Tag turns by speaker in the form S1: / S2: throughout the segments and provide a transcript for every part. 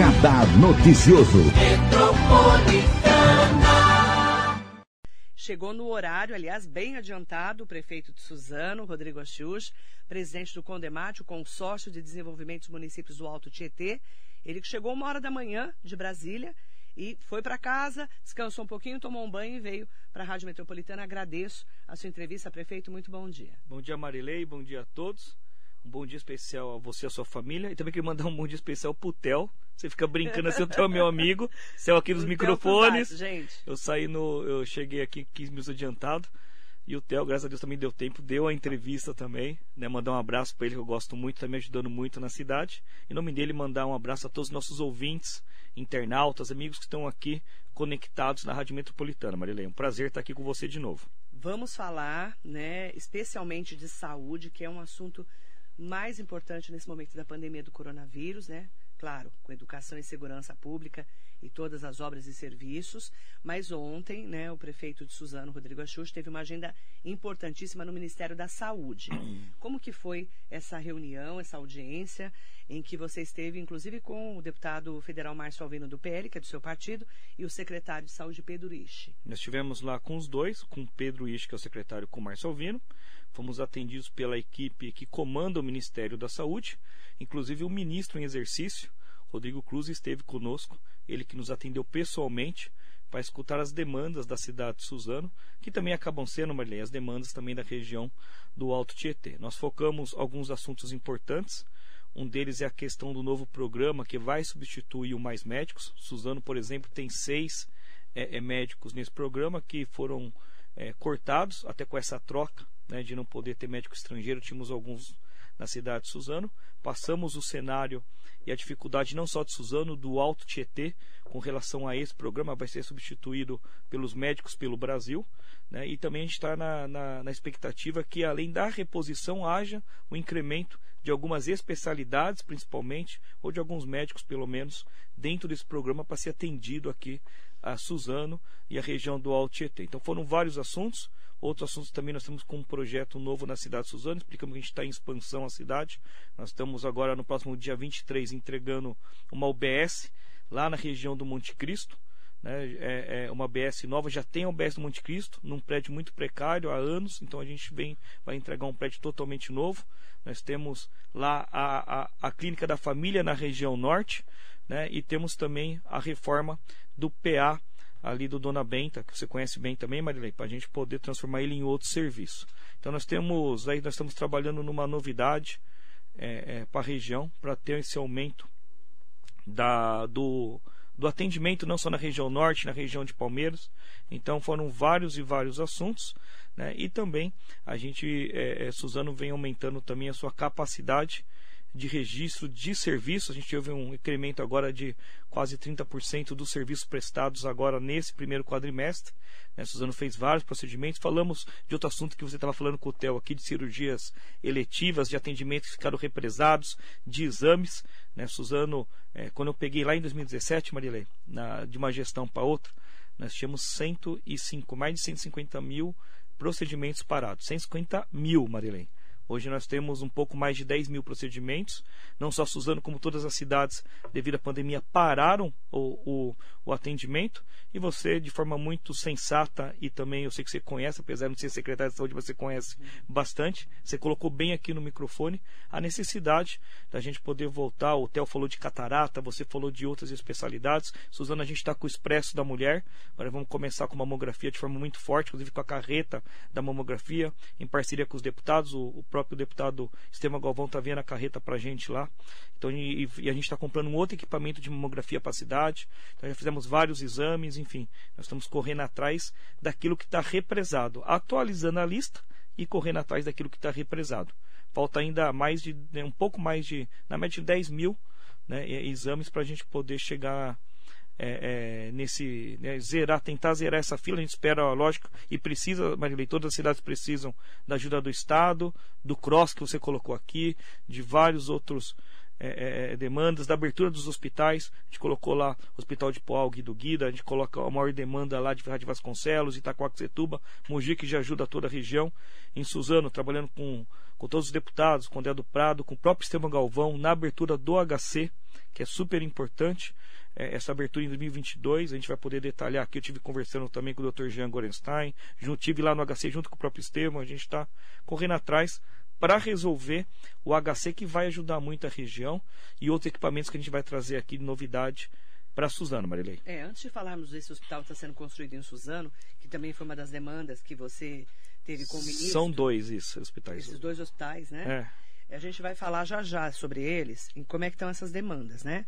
S1: Radar Noticioso.
S2: Chegou no horário, aliás, bem adiantado, o prefeito de Suzano, Rodrigo Achius, presidente do Condemate, o consórcio de desenvolvimento dos municípios do Alto Tietê. Ele que chegou uma hora da manhã de Brasília e foi para casa, descansou um pouquinho, tomou um banho e veio para a Rádio Metropolitana. Agradeço a sua entrevista, prefeito. Muito bom dia.
S3: Bom dia, Marilei. Bom dia a todos. Um bom dia especial a você e a sua família. E também queria mandar um bom dia especial pro Theo. Você fica brincando assim, o Theo é meu amigo. Céu aqui nos microfones.
S2: gente.
S3: Eu saí no. Eu cheguei aqui 15 minutos adiantado. E o Theo, graças a Deus, também deu tempo, deu a entrevista também, né? Mandar um abraço para ele, que eu gosto muito, está me ajudando muito na cidade. Em nome dele, mandar um abraço a todos os nossos ouvintes, internautas, amigos que estão aqui conectados na Rádio Metropolitana. Marilei, um prazer estar aqui com você de novo.
S2: Vamos falar, né, especialmente de saúde, que é um assunto mais importante nesse momento da pandemia do coronavírus, né? Claro, com educação e segurança pública e todas as obras e serviços. Mas ontem, né, o prefeito de Suzano, Rodrigo Axux, teve uma agenda importantíssima no Ministério da Saúde. Como que foi essa reunião, essa audiência, em que você esteve, inclusive, com o deputado federal Márcio Alvino do PL, que é do seu partido, e o secretário de Saúde, Pedro Ishi?
S3: Nós estivemos lá com os dois, com Pedro Ishi, que é o secretário, com o Márcio Alvino. Fomos atendidos pela equipe que comanda o Ministério da Saúde, inclusive o ministro em exercício, Rodrigo Cruz, esteve conosco, ele que nos atendeu pessoalmente para escutar as demandas da cidade de Suzano, que também acabam sendo, Marilene, as demandas também da região do Alto Tietê. Nós focamos alguns assuntos importantes. Um deles é a questão do novo programa que vai substituir o Mais Médicos. Suzano, por exemplo, tem seis é, é, médicos nesse programa que foram é, cortados, até com essa troca né, de não poder ter médico estrangeiro, tínhamos alguns na cidade de Suzano. Passamos o cenário e a dificuldade não só de Suzano, do Alto Tietê, com relação a esse programa, vai ser substituído pelos médicos pelo Brasil. Né, e também a gente está na, na, na expectativa que, além da reposição, haja um incremento de algumas especialidades, principalmente, ou de alguns médicos, pelo menos, dentro desse programa para ser atendido aqui a Suzano e a região do Alto Tietê. Então foram vários assuntos. Outros assuntos também nós estamos com um projeto novo na cidade de Suzano, explicamos que a gente está em expansão a cidade. Nós estamos agora no próximo dia 23 entregando uma UBS lá na região do Monte Cristo. Né, é, é uma BS nova, já tem a UBS do Monte Cristo, num prédio muito precário há anos, então a gente vem, vai entregar um prédio totalmente novo. Nós temos lá a, a, a clínica da família na região norte, né, e temos também a reforma do PA ali do Dona Benta, que você conhece bem também, Marilei, para a gente poder transformar ele em outro serviço. Então nós temos, aí nós estamos trabalhando numa novidade é, é, para a região, para ter esse aumento da, do, do atendimento não só na região norte, na região de Palmeiras. Então foram vários e vários assuntos. Né? E também a gente, é, é, Suzano vem aumentando também a sua capacidade de registro de serviços. A gente teve um incremento agora de quase 30% dos serviços prestados agora nesse primeiro quadrimestre. Né? Suzano fez vários procedimentos. Falamos de outro assunto que você estava falando com o Theo aqui, de cirurgias eletivas, de atendimentos que ficaram represados, de exames. Né? Suzano, é, quando eu peguei lá em 2017, Marilei, na, de uma gestão para outra, nós tínhamos 105, mais de 150 mil procedimentos parados. 150 mil, Marilei. Hoje nós temos um pouco mais de 10 mil procedimentos. Não só Suzano, como todas as cidades, devido à pandemia, pararam o, o, o, atendimento. E você, de forma muito sensata, e também eu sei que você conhece, apesar de não ser secretário de saúde, você conhece bastante. Você colocou bem aqui no microfone a necessidade da gente poder voltar. O Theo falou de catarata, você falou de outras especialidades. Suzano, a gente está com o Expresso da Mulher. Agora vamos começar com mamografia de forma muito forte, inclusive com a carreta da mamografia, em parceria com os deputados. O, o próprio deputado Estevam Galvão está vendo a carreta para a gente lá. Então, e, e a gente está comprando um outro equipamento de mamografia para a cidade. Então, já fizemos vários exames, enfim. Nós estamos correndo atrás daquilo que está represado, atualizando a lista e correndo atrás daquilo que está represado. Falta ainda mais de, né, um pouco mais de, na média de 10 mil né, exames para a gente poder chegar é, é, nesse né, zerar, tentar zerar essa fila. A gente espera, lógico, e precisa, Marilei, todas as cidades precisam da ajuda do Estado, do CROSS que você colocou aqui, de vários outros é, é, demandas, da abertura dos hospitais. A gente colocou lá o Hospital de Poal, Guido Guida, a gente coloca a maior demanda lá de Rádio Vasconcelos, Itacoaxetuba, Mogi, que já ajuda toda a região. Em Suzano, trabalhando com, com todos os deputados, com o Dé do Prado, com o próprio Estevam Galvão, na abertura do HC, que é super importante. É, essa abertura em 2022, a gente vai poder detalhar aqui. Eu tive conversando também com o Dr. Jean Gorenstein, tive lá no HC junto com o próprio Estevam, a gente está correndo atrás para resolver o HC que vai ajudar muito a região e outros equipamentos que a gente vai trazer aqui de novidade para Suzano, Marilei.
S2: É, antes de falarmos desse hospital que está sendo construído em Suzano, que também foi uma das demandas que você teve com o ministro.
S3: São dois isso, hospitais.
S2: Esses dois hospitais, né? É. A gente vai falar já já sobre eles, em como é que estão essas demandas, né?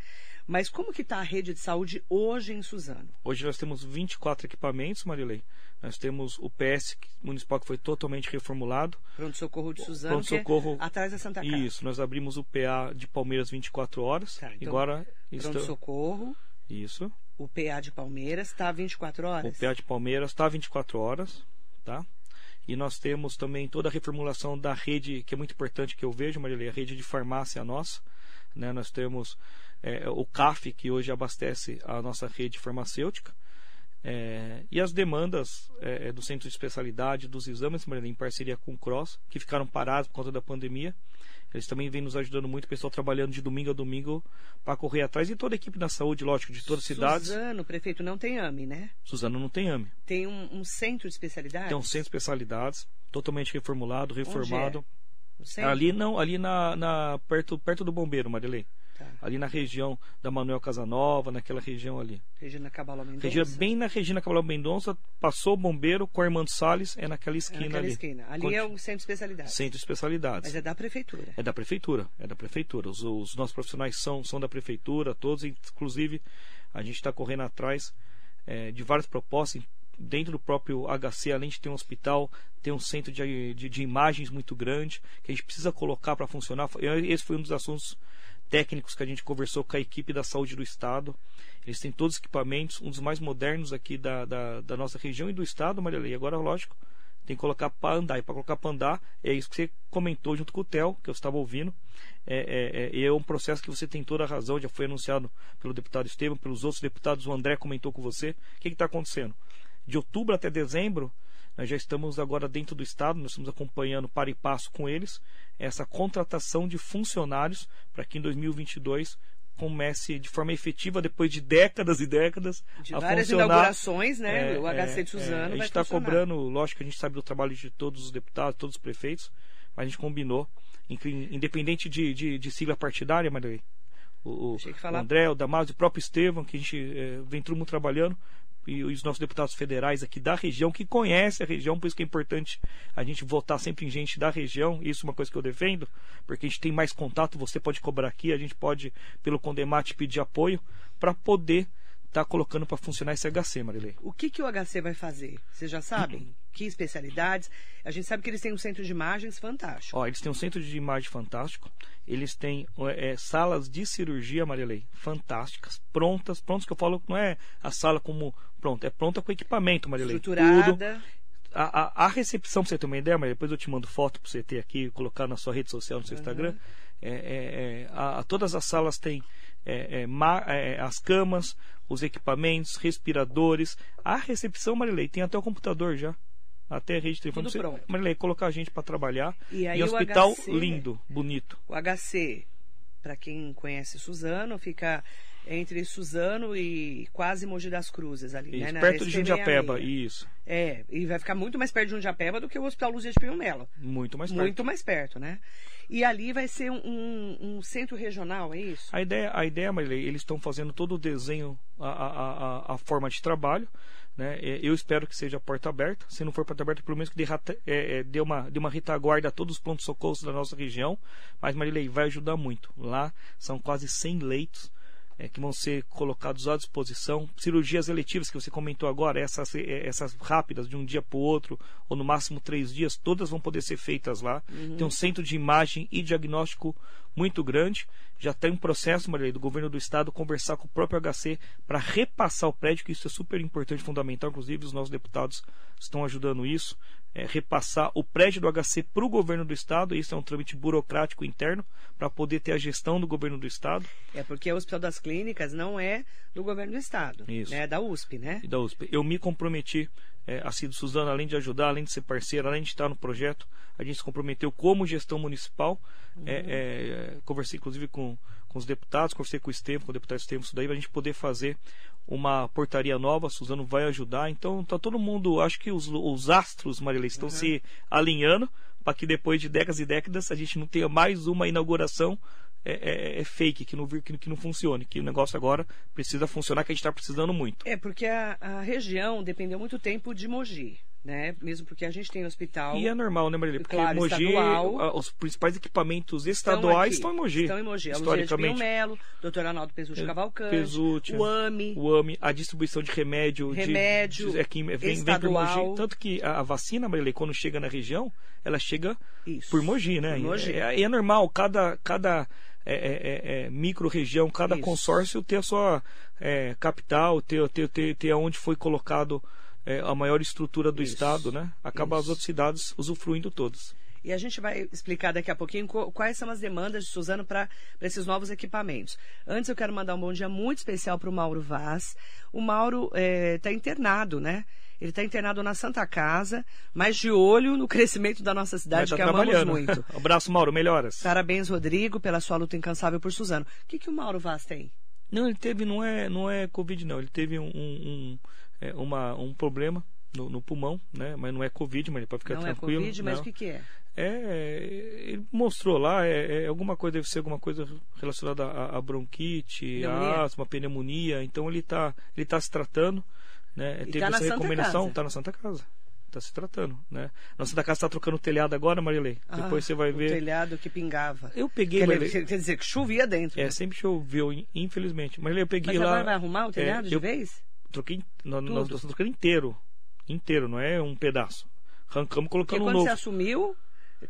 S2: Mas como que está a rede de saúde hoje em Suzano?
S3: Hoje nós temos 24 equipamentos, Marilei. Nós temos o PS municipal que foi totalmente reformulado.
S2: Pronto Socorro de Suzano,
S3: Pronto Socorro,
S2: é atrás da Santa Casa.
S3: Isso, nós abrimos o PA de Palmeiras 24 horas. Tá, então, agora
S2: Pronto está... Socorro.
S3: Isso.
S2: O PA de Palmeiras está 24 horas.
S3: O PA de Palmeiras está 24 horas, tá? E nós temos também toda a reformulação da rede, que é muito importante que eu vejo, Marilei, a rede de farmácia nossa. Né? Nós temos é, o CAF, que hoje abastece a nossa rede farmacêutica. É, e as demandas é, é do centro de especialidade, dos exames, em parceria com o CROSS, que ficaram parados por conta da pandemia. Eles também vêm nos ajudando muito, o pessoal trabalhando de domingo a domingo para correr atrás. E toda a equipe da saúde, lógico, de todas as cidades.
S2: Suzano, prefeito, não tem AME, né?
S3: Suzano não tem AME.
S2: Tem um, um centro de especialidades?
S3: Tem um centro de especialidades, totalmente reformulado, reformado.
S2: Onde é?
S3: Ali não, ali na, na, perto, perto do bombeiro, Marilei. Tá. Ali na região da Manuel Casanova, naquela região ali.
S2: Regina Cabral Mendonça.
S3: Regina, bem na Regina Cabral Mendonça, passou o bombeiro com o Armando Salles, é naquela esquina é naquela ali.
S2: esquina. Ali é o centro de especialidades.
S3: Centro de especialidades.
S2: Mas é da prefeitura.
S3: É da prefeitura, é da prefeitura. Os, os nossos profissionais são, são da prefeitura, todos, inclusive a gente está correndo atrás é, de várias propostas dentro do próprio HC, além de ter um hospital, tem um centro de, de, de imagens muito grande que a gente precisa colocar para funcionar. Esse foi um dos assuntos técnicos que a gente conversou com a equipe da saúde do estado. Eles têm todos os equipamentos, um dos mais modernos aqui da, da, da nossa região e do estado, Maria Lei. Agora, lógico, tem que colocar para andar. E para colocar para andar, é isso que você comentou junto com o Theo, que eu estava ouvindo. É, é, é, é um processo que você tem toda a razão, já foi anunciado pelo deputado Estevam, pelos outros deputados, o André comentou com você. O que está acontecendo? De outubro até dezembro, nós já estamos agora dentro do Estado, nós estamos acompanhando para e passo com eles essa contratação de funcionários para que em 2022 comece de forma efetiva depois de décadas e décadas
S2: de
S3: a
S2: várias
S3: funcionar.
S2: inaugurações, né? É, o HC de Suzano é,
S3: A gente
S2: está
S3: cobrando, lógico que a gente sabe do trabalho de todos os deputados, todos os prefeitos, mas a gente combinou, independente de, de, de sigla partidária, Maria, o, o André, o Damaso, o próprio Estevam, que a gente é, vem todo mundo trabalhando e os nossos deputados federais aqui da região, que conhecem a região, por isso que é importante a gente votar sempre em gente da região, isso é uma coisa que eu defendo, porque a gente tem mais contato, você pode cobrar aqui, a gente pode, pelo Condemate, pedir apoio para poder estar tá colocando para funcionar esse HC, Marilei.
S2: O que, que o HC vai fazer? Vocês já sabem? que especialidades? A gente sabe que eles têm um centro de imagens fantástico.
S3: Ó, eles têm um centro de imagem fantástico. Eles têm é, salas de cirurgia, Marilei, fantásticas, prontas. Prontas que eu falo não é a sala como pronta, é pronta com equipamento, Marilei.
S2: Estruturada.
S3: Tudo. A, a, a, recepção, pra você ter uma ideia, mas depois eu te mando foto para você ter aqui, colocar na sua rede social, no seu uhum. Instagram. É, é, é, a, todas as salas têm é, é, as camas, os equipamentos, respiradores. A recepção, Marilei, tem até o computador já. Até a rede de telefone.
S2: Tudo pronto.
S3: Marilei, colocar a gente para trabalhar.
S2: E aí
S3: e hospital
S2: HC,
S3: lindo, bonito.
S2: O HC, para quem conhece Suzano, fica entre Suzano e quase Mogi das Cruzes ali,
S3: isso,
S2: né?
S3: perto de Jundiapeba, isso.
S2: É, e vai ficar muito mais perto de Jundiapeba do que o Hospital Luzia de Pinho Melo.
S3: Muito mais perto.
S2: Muito mais perto, né? E ali vai ser um, um, centro regional, é isso?
S3: A ideia, a ideia Marilei, eles estão fazendo todo o desenho, a, a, a, a forma de trabalho, né? Eu espero que seja a porta aberta. Se não for porta aberta, pelo menos que dê, é, é, dê, uma, dê uma retaguarda a todos os pontos-socorros da nossa região. Mas, Marilei, vai ajudar muito. Lá são quase 100 leitos é, que vão ser colocados à disposição. Cirurgias eletivas que você comentou agora, essas, é, essas rápidas de um dia para o outro, ou no máximo três dias, todas vão poder ser feitas lá. Uhum. Tem um centro de imagem e diagnóstico muito grande. Já tem um processo, Maria, do governo do estado conversar com o próprio HC para repassar o prédio, que isso é super importante, fundamental. Inclusive, os nossos deputados estão ajudando isso. É, repassar o prédio do HC para o governo do estado. Isso é um trâmite burocrático interno para poder ter a gestão do governo do estado.
S2: É porque o Hospital das Clínicas não é do governo do estado,
S3: Isso.
S2: é da USP, né?
S3: E da USP. Eu me comprometi, é, a Cido Suzana, além de ajudar, além de ser parceira, além de estar no projeto, a gente se comprometeu como gestão municipal.
S2: Uhum.
S3: É, é, conversei inclusive com, com os deputados, conversei com o Estevam, com o deputado Estevam, isso daí, para a gente poder fazer uma portaria nova, Suzano vai ajudar. Então tá todo mundo, acho que os, os astros, Marilei, estão
S2: Uhum.
S3: se alinhando para que depois de décadas e décadas a gente não tenha mais uma inauguração é, é- é fake, que não, que, que não funcione, que o negócio agora precisa funcionar, que a gente está precisando muito.
S2: É porque a, a região dependeu muito tempo de Mogi, né? Mesmo porque a gente tem hospital.
S3: E é normal, né, Marilei? Porque
S2: Claro,
S3: Mogi,
S2: estadual.
S3: a- os principais equipamentos
S2: estão
S3: estaduais
S2: aqui,
S3: estão em Mogi.
S2: Estão em Mogi. A de
S3: historicamente.
S2: Melo, Dr. Arnaldo Pesucci
S3: Pe-
S2: Cavalcante,
S3: Pesucci,
S2: o AMI.
S3: o AMI, a distribuição de remédio, de-
S2: Remédio
S3: de, é que vem, vem por
S2: estadual.
S3: Mogi. Tanto que a, a vacina, Marilei, quando chega na região, ela chega
S2: Isso.
S3: por Mogi, né?
S2: Por Mogi.
S3: E é, e é normal, cada, cada é, é, é, micro-região, cada
S2: Isso.
S3: consórcio ter a sua é, capital, ter, ter, ter, ter onde foi colocado é, a maior estrutura do
S2: Isso.
S3: estado, né? Acaba as
S2: Isso.
S3: outras cidades usufruindo todas.
S2: E a gente vai explicar daqui a pouquinho quais são as demandas de Suzano para esses novos equipamentos. Antes eu quero mandar um bom dia muito especial para o Mauro Vaz. O Mauro está internado, né? Ele está internado na Santa Casa, mas de olho no crescimento da nossa cidade,
S3: tá
S2: que amamos muito.
S3: Abraço, Mauro, melhoras.
S2: Parabéns, Rodrigo, pela sua luta incansável por Suzano. O que, que o Mauro Vaz tem?
S3: Não, ele teve, não é, não é Covid, não. Ele teve um, um, é, uma, um problema no, no pulmão, né? Mas não é Covid, mas para ficar
S2: não
S3: tranquilo.
S2: é Covid, mas
S3: não.
S2: o que, que é?
S3: É, ele mostrou lá, é, é alguma coisa, deve ser alguma coisa relacionada a, a bronquite, a asma, pneumonia. Então ele está ele tá se tratando, né?
S2: E
S3: Teve
S2: tá
S3: essa recomendação, está na Santa Casa. Está se tratando, né? Na Santa Casa está trocando o telhado agora, Marilei. Depois
S2: Ah,
S3: você vai
S2: o
S3: ver.
S2: telhado que pingava.
S3: Eu peguei,
S2: Quer,
S3: Marilei.
S2: quer dizer, que chovia dentro.
S3: É,
S2: né?
S3: sempre choveu, infelizmente. Marilei, eu peguei
S2: Mas
S3: lá.
S2: agora vai arrumar o telhado de
S3: eu-
S2: vez?
S3: Troquei nós, nós estamos trocando inteiro inteiro não é um pedaço. Arrancamos
S2: Porque
S3: colocando um
S2: quando
S3: novo.
S2: você assumiu,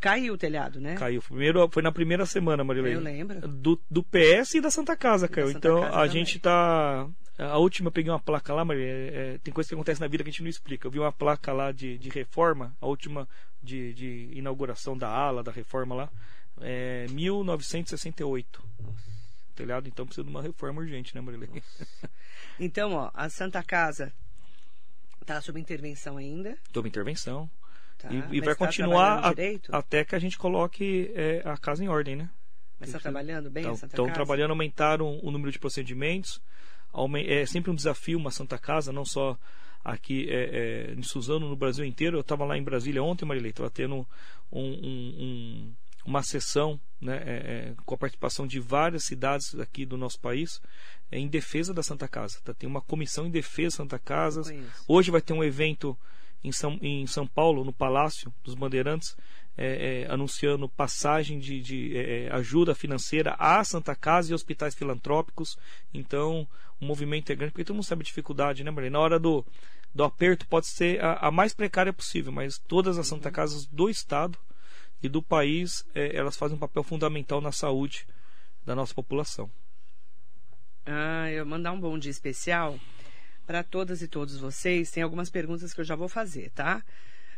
S2: caiu o telhado, né?
S3: caiu primeiro foi na primeira semana Marilei
S2: Eu lembro.
S3: do, do PS e da Santa Casa caiu.
S2: Santa
S3: então
S2: Casa
S3: a
S2: também.
S3: gente tá a última eu peguei uma placa lá Maria é, é, tem coisa que acontece na vida que a gente não explica. Eu vi uma placa lá de, de reforma a última de, de inauguração da ala da reforma lá é 1968 telhado então precisa de uma reforma urgente né Marilei
S2: Então, ó, a Santa Casa tá sob intervenção ainda.
S3: toma intervenção
S2: Tá?
S3: E, e vai
S2: tá
S3: continuar a- até que a gente coloque é, a casa em ordem, né?
S2: Mas está trabalhando bem a Santa
S3: Estão
S2: Casa?
S3: trabalhando, aumentaram o número de procedimentos. É sempre um desafio uma Santa Casa, não só aqui é, é, em Suzano, no Brasil inteiro. Eu estava lá em Brasília ontem, Marilei, estava tendo um- um- um- uma sessão né, é, é, com a participação de várias cidades aqui do nosso país é, em defesa da Santa Casa. Tá? Tem uma comissão em defesa da Santa Casa. Hoje vai ter um evento em São, em São Paulo, no Palácio dos Bandeirantes, é, é, anunciando passagem de, de, é, ajuda financeira à Santa Casa e hospitais filantrópicos. Então, o movimento é grande, porque todo mundo sabe a dificuldade, né, Maria? Na hora do, do aperto, pode ser a, a mais precária possível, mas todas as Santa Casas do Estado e do país, é, elas fazem um papel fundamental na saúde da nossa população.
S2: Ah, eu mandar um bom dia especial para todas e todos vocês. Tem algumas perguntas que eu já vou fazer, tá?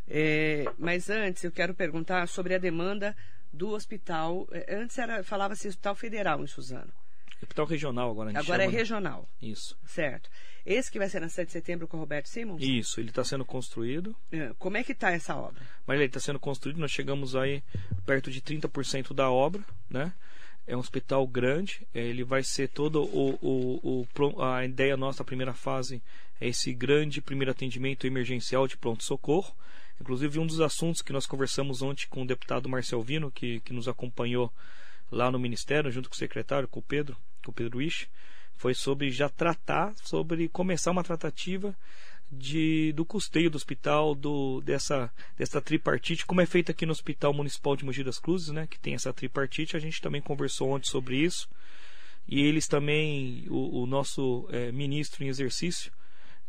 S2: É, mas antes eu quero perguntar sobre a demanda do hospital. é, Antes era falava-se Hospital Federal em Suzano.
S3: Hospital regional agora a gente
S2: Agora é
S3: chama, né?
S2: regional,
S3: Isso.
S2: certo? Esse que vai ser na 7 de setembro com o Roberto Simons?
S3: Isso, ele está sendo construído.
S2: É, Como é que tá essa obra?
S3: Mas ele está sendo construído, nós chegamos aí perto de 30% da obra, né? É um hospital grande, eh, ele vai ser todo o, o, o a ideia nossa, a primeira fase, é esse grande primeiro atendimento emergencial de pronto-socorro. Inclusive, um dos assuntos que nós conversamos ontem com o deputado Marcel Vino, que, que nos acompanhou lá no Ministério, junto com o secretário, com o Pedro, com o Pedro Isch, foi sobre já tratar, sobre começar uma tratativa de, do custeio do hospital, do, dessa, dessa tripartite, como é feito aqui no Hospital Municipal de Mogi das Cruzes, né, que tem essa tripartite, a gente também conversou ontem sobre isso, e eles também, o, o nosso eh, ministro em exercício,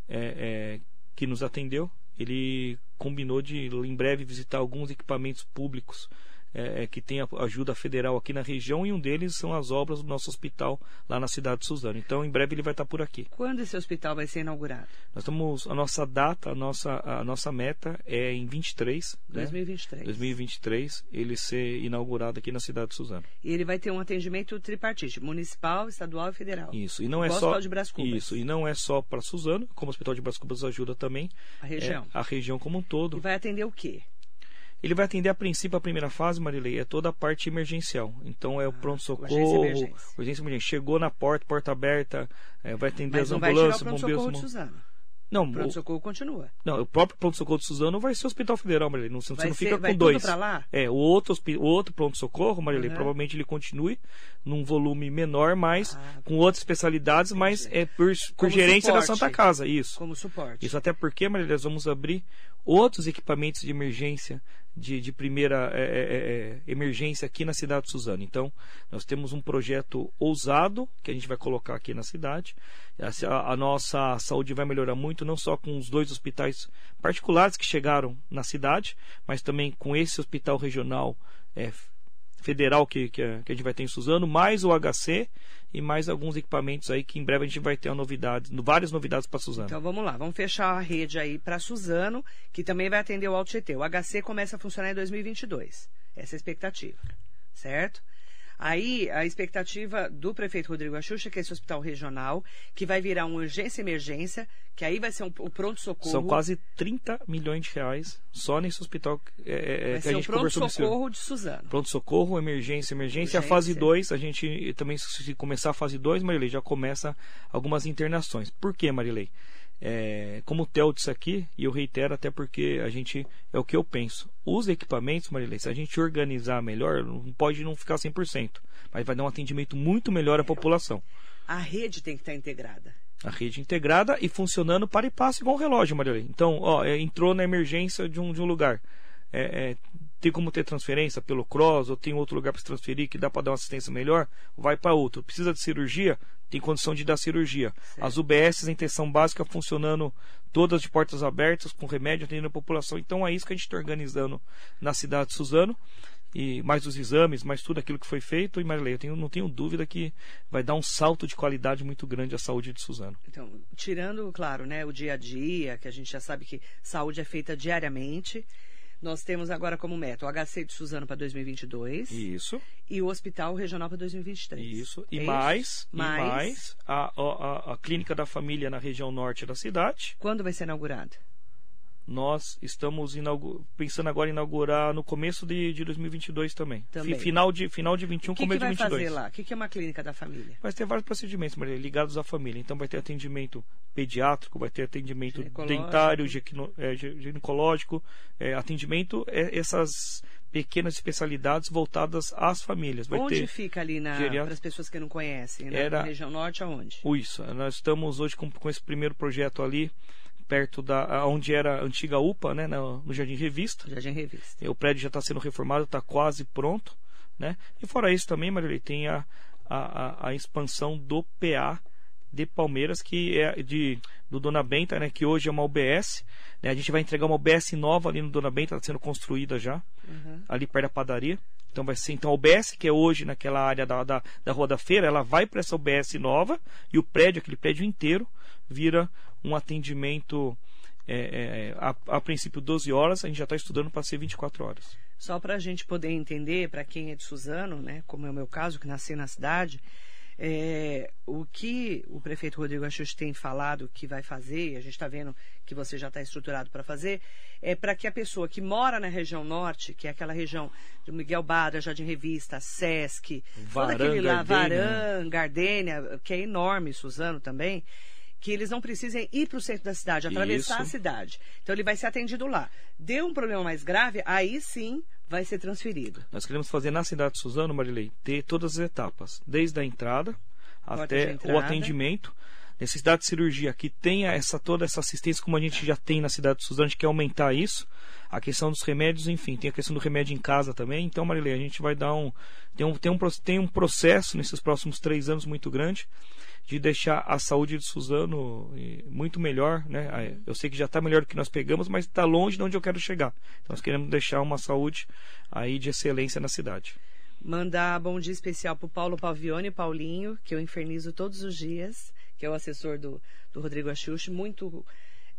S3: eh, eh, que nos atendeu, ele combinou de em breve visitar alguns equipamentos públicos é, é, que tem ajuda federal aqui na região e um deles são as obras do nosso hospital lá na cidade de Suzano. Então, em breve ele vai estar por aqui.
S2: Quando esse hospital vai ser inaugurado?
S3: Nós estamos, a nossa data, a nossa, a nossa meta é em 23.
S2: 2023. Né?
S3: 2023, ele ser inaugurado aqui na cidade de Suzano.
S2: E ele vai ter um atendimento tripartite, municipal, estadual e federal.
S3: Isso, e não é só de Brás Cubas. Isso, e não é só para Suzano, como o Hospital de Brás Cubas ajuda também.
S2: A região.
S3: É, a região como um todo.
S2: E vai atender o quê?
S3: Ele vai atender a princípio a primeira fase, Marilei, é toda a parte emergencial. Então é o ah, pronto-socorro, urgência, urgência emergência. Chegou na porta, porta aberta, é, vai atender
S2: Mas
S3: as ambulâncias,
S2: bombeiros. Não, o pronto-socorro continua.
S3: Não, o próprio pronto-socorro de Suzano vai ser o Hospital Federal, Marilei. Não, você
S2: vai
S3: não
S2: ser,
S3: fica
S2: com
S3: dois.
S2: lá?
S3: É, o outro, o outro pronto-socorro, Marilei, uhum. provavelmente ele continue num volume menor, mas ah, com outras especialidades, entendi. mas é por, por gerência suporte. da Santa Casa, isso.
S2: Como suporte.
S3: Isso até porque, Marilei, nós vamos abrir outros equipamentos de emergência de, de primeira é, é, é, é, emergência aqui na cidade de Suzano. Então, nós temos um projeto ousado que a gente vai colocar aqui na cidade. A, a, nossa saúde vai melhorar muito, não só com os dois hospitais particulares que chegaram na cidade, mas também com esse hospital regional é, federal que, que, a, que a gente vai ter em Suzano, mais o HC e mais alguns equipamentos aí que em breve a gente vai ter novidades, várias novidades para Suzano.
S2: Então vamos lá, vamos fechar a rede aí para Suzano, que também vai atender o Alto GT. O HC começa a funcionar em 2022. Essa é a expectativa, certo? Aí, a expectativa do prefeito Rodrigo Axuxa, que é esse hospital regional, que vai virar uma urgência emergência, que aí vai ser um, o pronto-socorro.
S3: São quase 30 milhões de reais só nesse hospital é, é,
S2: vai
S3: que a gente conversou.
S2: Pronto-socorro de Suzano.
S3: Pronto-socorro, emergência, emergência. A fase 2, a gente também, se começar a fase 2, Marilei, já começa algumas internações. Por que, Marilei? É, como o Theo disse aqui, e eu reitero até porque a gente é o que eu penso. Os equipamentos, Marilei, se a gente organizar melhor, não pode não ficar 100%, mas vai dar um atendimento muito melhor à população.
S2: A rede tem que estar integrada.
S3: A rede integrada e funcionando para e passo igual um relógio, Marilei. Então, ó, é, entrou na emergência de um, de um lugar. É, é, tem como ter transferência pelo cross ou tem outro lugar para se transferir que dá para dar uma assistência melhor, vai para outro. Precisa de cirurgia, tem condição de dar cirurgia. Certo. As UBS em intenção básica funcionando todas de portas abertas, com remédio, atendendo a população. Então é isso que a gente está organizando na cidade de Suzano. E mais os exames, mais tudo aquilo que foi feito. E Marilei, eu tenho, não tenho dúvida que vai dar um salto de qualidade muito grande à saúde de Suzano.
S2: Então, tirando, claro, né, o dia a dia, que a gente já sabe que saúde é feita diariamente. Nós temos agora como meta o HC de Suzano para 2022.
S3: Isso.
S2: E o Hospital Regional para 2023.
S3: Isso. E é mais, isso? e mais, mais a, a, a Clínica da Família na região norte da cidade.
S2: Quando vai ser inaugurada?
S3: Nós estamos pensando agora em inaugurar no começo de, de 2022 também. também. Final de final de 21,
S2: que
S3: começo
S2: que
S3: de 22. O
S2: que vai fazer lá? O que, que é uma clínica da família?
S3: Vai ter vários procedimentos, Maria, ligados à família. Então vai ter atendimento pediátrico, vai ter atendimento dentário, é, ginecológico, é, atendimento, é, essas pequenas especialidades voltadas às famílias. Vai
S2: onde fica ali para as pessoas que não conhecem? Na Era, região norte, aonde?
S3: Isso, nós estamos hoje com, com esse primeiro projeto ali perto da onde era a antiga UPA, né, no, no Jardim Revista.
S2: Jardim Revista.
S3: O prédio já está sendo reformado, está quase pronto, né? E fora isso também, Marilei, tem a, a, a, expansão do PA de Palmeiras, que é de do Dona Benta, né, que hoje é uma UBS. Né, a gente vai entregar uma UBS nova ali no Dona Benta, está sendo construída já, uhum. ali perto da padaria. Então vai ser então a UBS, que é hoje naquela área da, da, da Rua da Feira, ela vai para essa UBS nova e o prédio, aquele prédio inteiro, vira um atendimento é, é, a, a, princípio 12 horas, a gente já está estudando para ser 24 horas.
S2: Só para a gente poder entender, para quem é de Suzano, né, como é o meu caso, que nasci na cidade, é, o que o prefeito Rodrigo Axux tem falado que vai fazer, e a gente está vendo que você já está estruturado para fazer, é para que a pessoa que mora na região norte, que é aquela região de Miguel Badra, Jardim Revista, Sesc,
S3: Varan, todo aquele lá,
S2: Varan, Gardênia, que é enorme, Suzano também, que eles não precisem ir para o centro da cidade, atravessar Isso. a cidade. Então ele vai ser atendido lá. Deu um problema mais grave, aí sim vai ser transferido.
S3: Nós queremos fazer na cidade de Suzano, Marilei, ter todas as etapas, desde a entrada até entrada. o atendimento. Necessidade de cirurgia que tenha essa toda essa assistência como a gente já tem na cidade de Suzano, a gente quer aumentar isso. A questão dos remédios, enfim, tem a questão do remédio em casa também. Então, Marilei, a gente vai dar um tem um, tem um, tem um processo nesses próximos três anos muito grande de deixar a saúde de Suzano muito melhor, né? Eu sei que já está melhor do que nós pegamos, mas está longe de onde eu quero chegar. Então nós queremos deixar uma saúde aí de excelência na cidade.
S2: Mandar bom dia especial para o Paulo Pavione, Paulinho, que eu infernizo todos os dias, que é o assessor do, do Rodrigo Axuxi, muito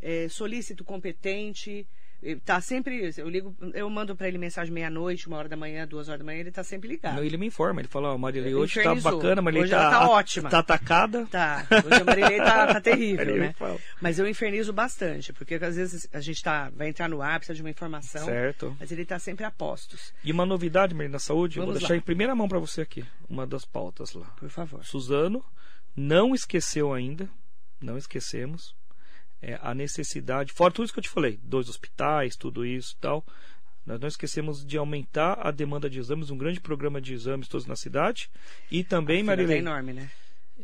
S2: é, solícito, competente, Tá sempre. Eu ligo, eu mando para ele mensagem meia-noite, uma hora da manhã, duas horas da manhã, ele tá sempre ligado.
S3: Não, ele me informa, ele fala, ó, oh, Marilei, hoje tá bacana, Marilei
S2: hoje
S3: tá,
S2: tá ótima.
S3: Tá atacada.
S2: Tá. Hoje a Marilei tá, tá terrível, né? Mas eu infernizo bastante, porque às vezes a gente tá, vai entrar no ar, precisa de uma informação.
S3: Certo.
S2: Mas ele tá sempre a postos.
S3: E uma novidade, Marilei, na saúde,
S2: Vamos
S3: vou deixar
S2: lá.
S3: em primeira mão para você aqui, uma das pautas lá.
S2: Por favor.
S3: Suzano não esqueceu ainda, não esquecemos, é, a necessidade, fora tudo isso que eu te falei, dois hospitais, tudo isso e tal, nós não esquecemos de aumentar a demanda de exames, um grande programa de exames todos na cidade, e também,
S2: É
S3: Marilene,
S2: enorme, né?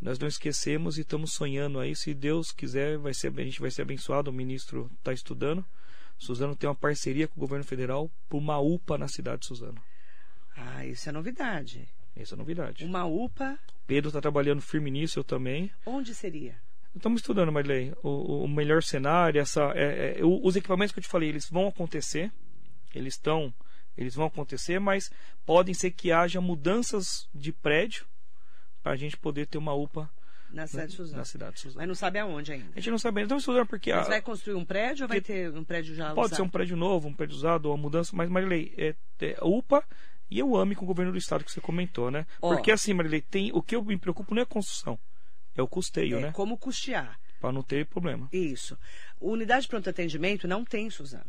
S3: nós não esquecemos e estamos sonhando aí, se Deus quiser, vai ser, a gente vai ser abençoado, o ministro está estudando, Suzano tem uma parceria com o governo federal por uma UPA na cidade de Suzano.
S2: Ah, isso é novidade.
S3: Essa é novidade.
S2: Uma UPA,
S3: Pedro está trabalhando firme nisso, eu também.
S2: onde seria?
S3: Estamos estudando, Marilei, o, o melhor cenário, essa, é, é, os equipamentos que eu te falei, eles vão acontecer, eles estão, eles vão acontecer, mas podem ser que haja mudanças de prédio para a gente poder ter uma UPA
S2: Na cidade de Suzano.
S3: na cidade de Suzano.
S2: Mas não sabe aonde ainda.
S3: A gente não sabe, então estudando porque
S2: Mas
S3: a-
S2: vai construir um prédio ou vai ter um prédio já
S3: pode ser um
S2: usado?
S3: prédio novo, um prédio usado, uma mudança, mas Marilei, é, é UPA e eu ame com o governo do estado que você comentou, né?
S2: Ó.
S3: Porque assim, Marilei, tem, o que eu me preocupo não é a construção, é o custeio,
S2: É,
S3: né?
S2: Como custear.
S3: Para não ter problema.
S2: Isso. Unidade de pronto atendimento não tem, Suzano.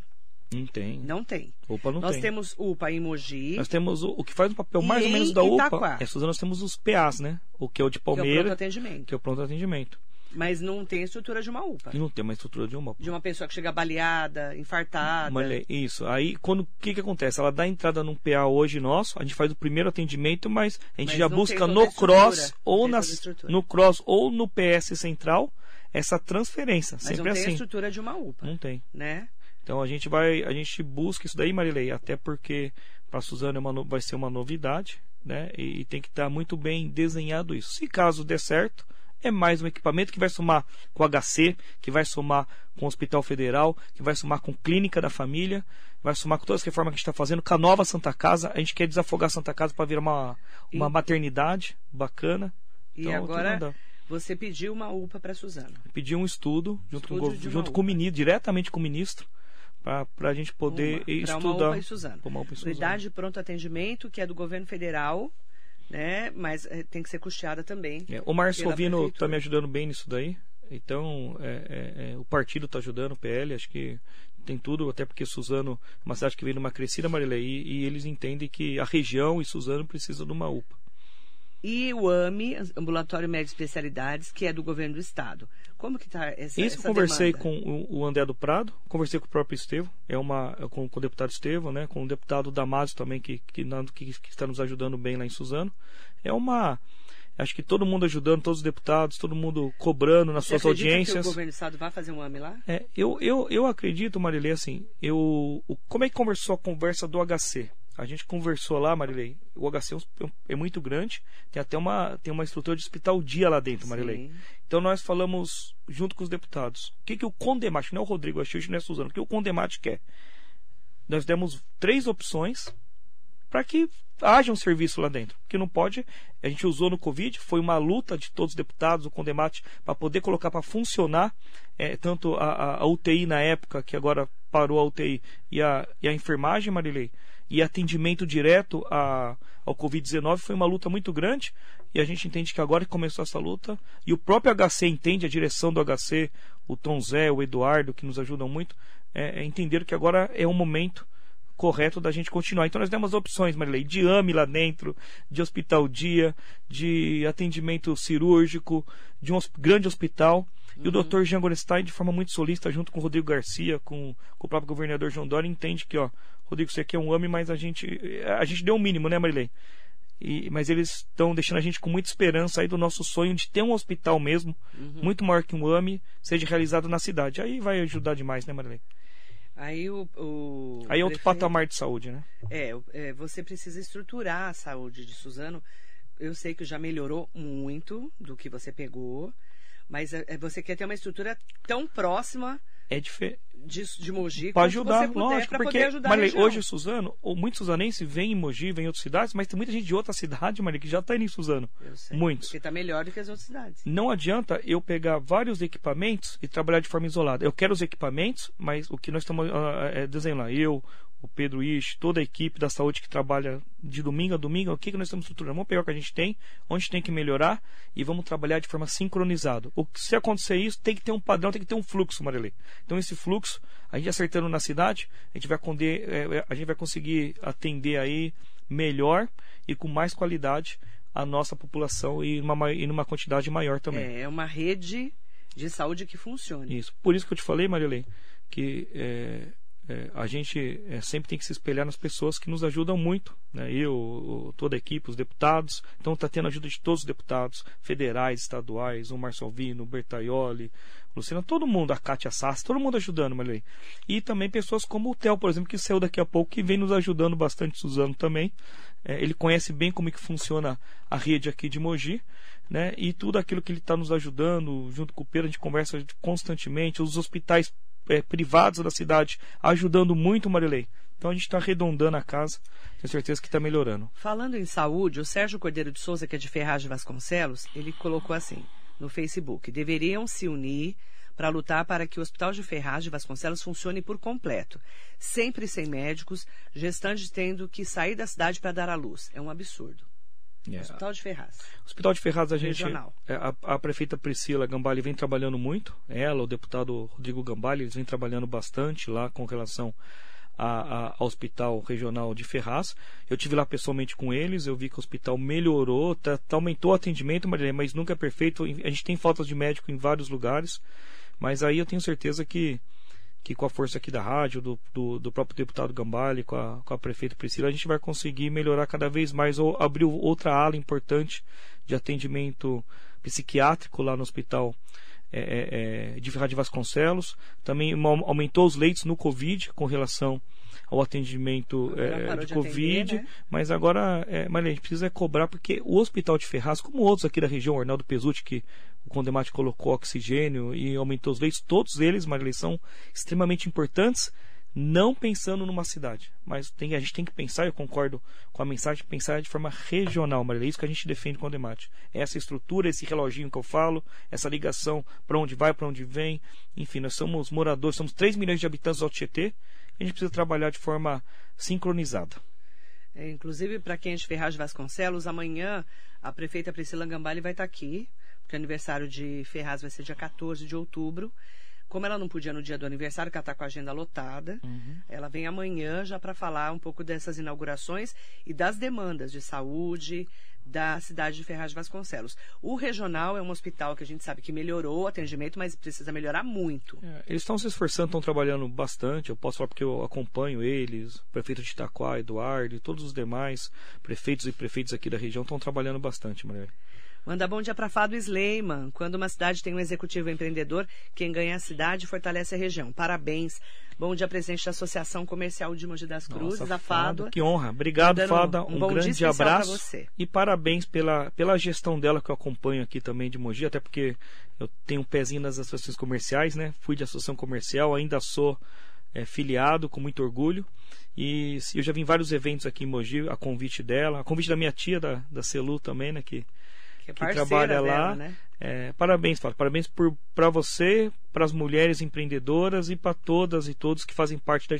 S3: Não tem.
S2: Não tem.
S3: UPA não
S2: Nós
S3: tem.
S2: temos UPA em Mogi,
S3: Nós temos o, o que faz o papel mais ou menos da
S2: Itaquá?
S3: UPA. É, Suzano, nós temos os PAs, né? O que é o de
S2: que é o pronto
S3: Palmeira,
S2: atendimento.
S3: que é o pronto atendimento.
S2: Mas não tem a estrutura de uma UPA.
S3: Não tem uma estrutura de uma
S2: De uma pessoa que chega baleada, infartada.
S3: Uma lei- Isso. Aí, quando o que, que acontece? Ela dá entrada num PA hoje nosso, a gente faz o primeiro atendimento, mas a gente
S2: Mas
S3: já busca no
S2: a
S3: cross ou nas,
S2: a
S3: no cross ou no PS central essa transferência.
S2: Mas
S3: Sempre
S2: não tem a
S3: assim.
S2: estrutura de uma UPA.
S3: Não tem.
S2: Né?
S3: Então a gente vai, a gente busca isso daí, Marilei, até porque para Suzano é uma vai ser uma novidade, né? E, e tem que estar muito bem desenhado isso. Se caso der certo, é mais um equipamento que vai somar com o HC, que vai somar com o Hospital Federal, que vai somar com Clínica da Família, vai somar com todas as reformas que a gente está fazendo, com a nova Santa Casa. A gente quer desafogar a Santa Casa para virar uma, uma
S2: E-
S3: maternidade bacana.
S2: E
S3: Então,
S2: agora
S3: tudo anda.
S2: você pediu uma UPA para Suzano.
S3: Pedir um estudo junto, com,
S2: uma
S3: junto com o ministro, diretamente com o ministro, para a gente poder
S2: Uma, pra uma
S3: estudar.
S2: UPA em Suzano.
S3: Pra uma UPA em Suzano.
S2: Unidade de pronto atendimento, que é do governo federal, né? Mas eh, tem que ser custeada também.
S3: É, o Márcio Salvino
S2: prefeitura.
S3: está me ajudando bem nisso daí. Então, é, é, é, o partido está ajudando, o PL, acho que tem tudo, até porque Suzano é uma cidade que vem numa crescida, Marilei, e, e eles entendem que a região e Suzano precisam de uma UPA.
S2: E o AME, Ambulatório Médio de Especialidades, que é do governo do estado. Como que está essa,
S3: Isso eu conversei
S2: demanda?
S3: com o, André do Prado, conversei com o próprio Estevão, é uma, é com, com o deputado Estevão, né, com o deputado Damasio também, que, que, que, que está nos ajudando bem lá em Suzano. É uma. Acho que todo mundo ajudando, todos os deputados, todo mundo cobrando nas
S2: Você
S3: suas audiências.
S2: que o governo do estado vai fazer um AME lá?
S3: É, eu, eu, eu acredito, Marilei, assim, eu, como é que conversou a conversa do HC? A gente conversou lá, Marilei, o HC é um- é muito grande, tem até uma, tem uma estrutura de hospital dia lá dentro, Marilei.
S2: Sim.
S3: Então nós falamos junto com os deputados. O que, que o Condemate, não é o Rodrigo Axux, não é a Suzano, o que o Condemate quer? Nós demos três opções para que haja um serviço lá dentro. Porque não pode, a gente usou no Covid, foi uma luta de todos os deputados, o Condemate, para poder colocar para funcionar é, tanto a, a- a UTI na época, que agora parou a UTI, e a, e a enfermagem, Marilei, e atendimento direto a, ao Covid-19 foi uma luta muito grande. E a gente entende que agora que começou essa luta, e o próprio HC entende, a direção do HC, o Tom Zé, o Eduardo, que nos ajudam muito, é, é entender que agora é o momento correto da gente continuar. Então nós demos opções, Marilei, de AME lá dentro, de hospital dia, de atendimento cirúrgico, de um grande hospital. E o Dr. Jean Gorenstein, de forma muito solista, junto com o Rodrigo Garcia, com, com o próprio governador João Dória, entende que, ó, Rodrigo, você aqui é um AME, mas a gente, a gente deu o mínimo, né, Marilei? E- mas eles estão deixando a gente com muita esperança aí do nosso sonho de ter um hospital mesmo, muito maior que um AME, seja realizado na cidade. Aí vai ajudar demais, né, Marilei?
S2: Aí o, o
S3: Aí é outro
S2: prefeito-
S3: patamar de saúde, né?
S2: É, é, você precisa estruturar a saúde de Suzano eu sei que já melhorou muito do que você pegou, mas é, é você quer ter uma estrutura tão próxima
S3: é diferente.
S2: De, de Mogi,
S3: para ajudar, lógico, porque
S2: ajudar
S3: Marley, hoje Suzano, ou muito suzanense vem em Mogi, vem em outras cidades, mas tem muita gente de outra cidade, Marley, que já está indo em Suzano.
S2: Eu sei,
S3: Muitos.
S2: Porque está melhor do que as outras cidades.
S3: Não adianta eu pegar vários equipamentos e trabalhar de forma isolada. Eu quero os equipamentos, mas o que nós estamos uh, é, desenhando lá, eu, o Pedro Ish, toda a equipe da saúde que trabalha de domingo a domingo, o que, que nós estamos estruturando? Vamos pegar o que a gente tem, onde tem que melhorar e vamos trabalhar de forma sincronizada. O, se acontecer isso, tem que ter um padrão, tem que ter um fluxo, Marilê. Então, esse fluxo, a gente acertando na cidade, a gente vai, atender, é, a gente vai conseguir atender aí melhor e com mais qualidade a nossa população e numa, e numa quantidade maior também.
S2: É, é uma rede de saúde que funciona.
S3: Isso. Por isso que eu te falei, Marilei, que é, é, a gente é, sempre tem que se espelhar nas pessoas que nos ajudam muito. Né? Eu, toda a equipe, os deputados. Então está tendo ajuda de todos os deputados, federais, estaduais, o Marcelo Vino, o Bertaioli, Luciana, todo mundo, a Kátia Sassi, todo mundo ajudando, Marley. E também pessoas como o Theo, por exemplo, que saiu daqui a pouco, que vem nos ajudando bastante, Suzano também. É, ele conhece bem como é que funciona a rede aqui de Mogi. Né? E tudo aquilo que ele está nos ajudando, junto com o Pedro, a gente conversa constantemente. Os hospitais é, privados da cidade ajudando muito, Marilei. Então a gente está arredondando a casa, tenho certeza que está melhorando.
S2: Falando em saúde, o Sérgio Cordeiro de Souza, que é de Ferragem Vasconcelos, ele colocou assim no Facebook: deveriam se unir para lutar para que o Hospital de Ferragem Vasconcelos funcione por completo, sempre sem médicos, gestantes tendo que sair da cidade para dar à luz. É um absurdo. É. Hospital de Ferraz.
S3: Hospital de Ferraz, a gente. É, a, a, prefeita Priscila Gambale vem trabalhando muito. Ela, o deputado Rodrigo Gambale, eles vêm trabalhando bastante lá com relação a, a, ao Hospital Regional de Ferraz. Eu tive lá pessoalmente com eles, eu vi que o hospital melhorou, tá, tá aumentou o atendimento, mas nunca é perfeito. A gente tem faltas de médico em vários lugares, mas aí eu tenho certeza que que com a força aqui da rádio, do, do, do próprio deputado Gambale, com a, com a prefeita Priscila, a gente vai conseguir melhorar cada vez mais ou abrir outra ala importante de atendimento psiquiátrico lá no hospital é, é, é de Ferraz de Vasconcelos. Também aumentou os leitos no Covid com relação ao atendimento é, de, de, Covid, atender, né? mas agora, é, Maria, a gente precisa cobrar porque o Hospital de Ferraz, como outros aqui da região, Arnaldo Pesutti, que o Condemate colocou oxigênio e aumentou os leitos, todos eles, Maria, são extremamente importantes, não pensando numa cidade, mas tem, a gente tem que pensar, eu concordo com a mensagem, pensar de forma regional, Maria, é isso que a gente defende com o Condemate. Essa estrutura, esse reloginho que eu falo, essa ligação para onde vai, para onde vem, enfim, nós somos moradores, somos 3 milhões de habitantes do Alto Tietê, a gente precisa trabalhar de forma sincronizada.
S2: É, inclusive, para quem é de Ferraz de Vasconcelos, amanhã a prefeita Priscila Gambale vai estar tá aqui, porque o aniversário de Ferraz vai ser dia 14 de outubro. Como ela não podia no dia do aniversário, que ela está com a agenda lotada, uhum. ela vem amanhã já para falar um pouco dessas inaugurações e das demandas de saúde, da cidade de Ferraz de Vasconcelos. O regional é um hospital que a gente sabe que melhorou o atendimento, mas precisa melhorar muito.
S3: É, eles estão se esforçando, estão trabalhando bastante. Eu posso falar porque eu acompanho eles, o prefeito de Itaquá, Eduardo e todos os demais prefeitos e prefeitos aqui da região estão trabalhando bastante, Maria.
S2: Manda bom dia para Fábio Sleiman. Quando uma cidade tem um executivo empreendedor, quem ganha a cidade fortalece a região. Parabéns. Bom dia, presidente da Associação Comercial de Mogi das Cruzes, Nossa, a Fado.
S3: Que honra. Obrigado, Fada. Um, um grande abraço. E parabéns pela, pela gestão dela que eu acompanho aqui também de Mogi, até porque eu tenho um pezinho nas associações comerciais, né? Fui de associação comercial, ainda sou é, filiado com muito orgulho. E eu já vim em vários eventos aqui em Mogi, a convite dela, a convite da minha tia, da, da Celu também, né? Que que, que trabalha dela, lá. Né? É, parabéns, Fábio. Parabéns para você, para as mulheres empreendedoras e para todas e todos que fazem parte da,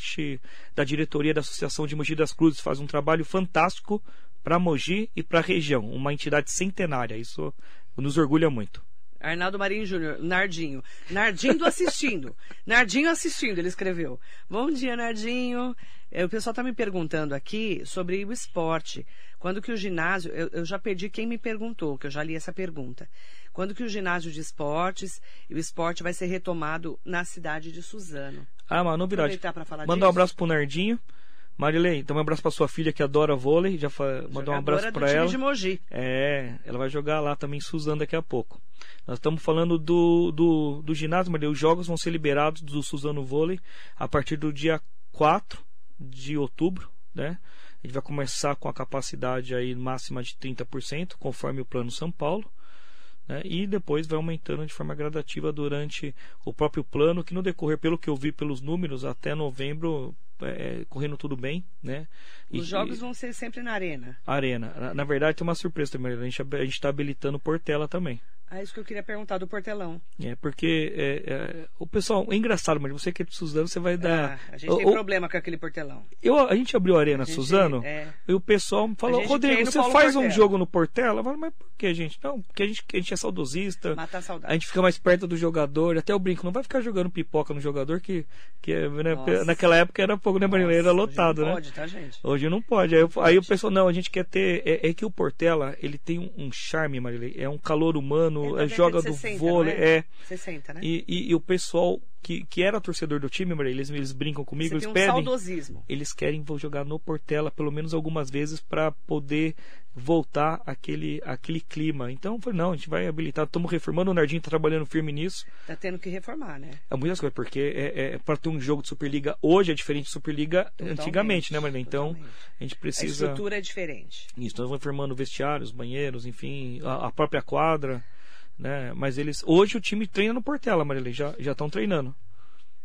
S3: da diretoria da Associação de Mogi das Cruzes. Faz um trabalho fantástico para Mogi e para a região. Uma entidade centenária. Isso nos orgulha muito.
S2: Arnaldo Marinho Júnior, Nardinho. Nardinho assistindo. Nardinho assistindo, ele escreveu. Bom dia, Nardinho. É, o pessoal está me perguntando aqui sobre o esporte. Quando que o ginásio, eu, eu, já perdi quem me perguntou, que eu já li essa pergunta. Quando que o ginásio de esportes e o esporte vai ser retomado na cidade de Suzano?
S3: Ah, uma novidade. Manda um abraço pro Nardinho. Marilei, então um abraço para sua filha que adora vôlei, já mandou um abraço para ela.
S2: De Mogi.
S3: É, ela vai jogar lá também em Suzano daqui a pouco. Nós estamos falando do, do, do ginásio, Marilei. Os jogos vão ser liberados do Suzano Vôlei a partir do dia 4 de outubro, né? Gente vai começar com a capacidade aí máxima de 30%, conforme o plano São Paulo. Né? E depois vai aumentando de forma gradativa durante o próprio plano, que no decorrer, pelo que eu vi pelos números, até novembro é, correndo tudo bem, né?
S2: Os e, jogos vão ser sempre na arena.
S3: Arena. Na, na verdade, tem uma surpresa também. A gente a está habilitando Portela também.
S2: Ah, isso que eu queria perguntar do portelão.
S3: É, porque é, é, o pessoal, é engraçado, mas você que é de Suzano, você vai dar.
S2: Ah, a gente o, tem problema com aquele portelão.
S3: Eu, a gente abriu a Arena a gente, Suzano é... e o pessoal falou: Rodrigo, você faz Portela. um jogo no Portela? Eu falo, mas por que, gente? Não, porque a gente, a gente é saudosista.
S2: Matar saudade.
S3: A gente fica mais perto do jogador. Até o brinco, não vai ficar jogando pipoca no jogador que, que né, naquela época era pouco, né, Marilene? Era lotado,
S2: hoje
S3: não
S2: né? Pode, tá, gente?
S3: Hoje não pode. Aí, pode. aí o pessoal, não, a gente quer ter. É, é que o Portela, ele tem um, um charme, Marilene. É um calor humano, é, joga do 60, vôlei. É?
S2: é. 60, né?
S3: E, e, e, o pessoal que, que era torcedor do time, eles, eles brincam comigo, Você eles
S2: um
S3: pedem.
S2: Saudosismo.
S3: Eles querem jogar no Portela pelo menos algumas vezes para poder voltar aquele, aquele clima. Então, falei, não, a gente vai habilitar, estamos reformando, o Nardinho está trabalhando firme nisso.
S2: Está tendo que reformar, né?
S3: É muitas coisas, porque é, é para ter um jogo de Superliga hoje é diferente de Superliga totalmente, antigamente, né, Marlene? Então, totalmente. a gente precisa.
S2: A estrutura é diferente.
S3: Isso, então vamos reformando vestiários, banheiros, enfim, a, a própria quadra né? Mas eles hoje o time treina no Portela, Marilei, já já estão treinando.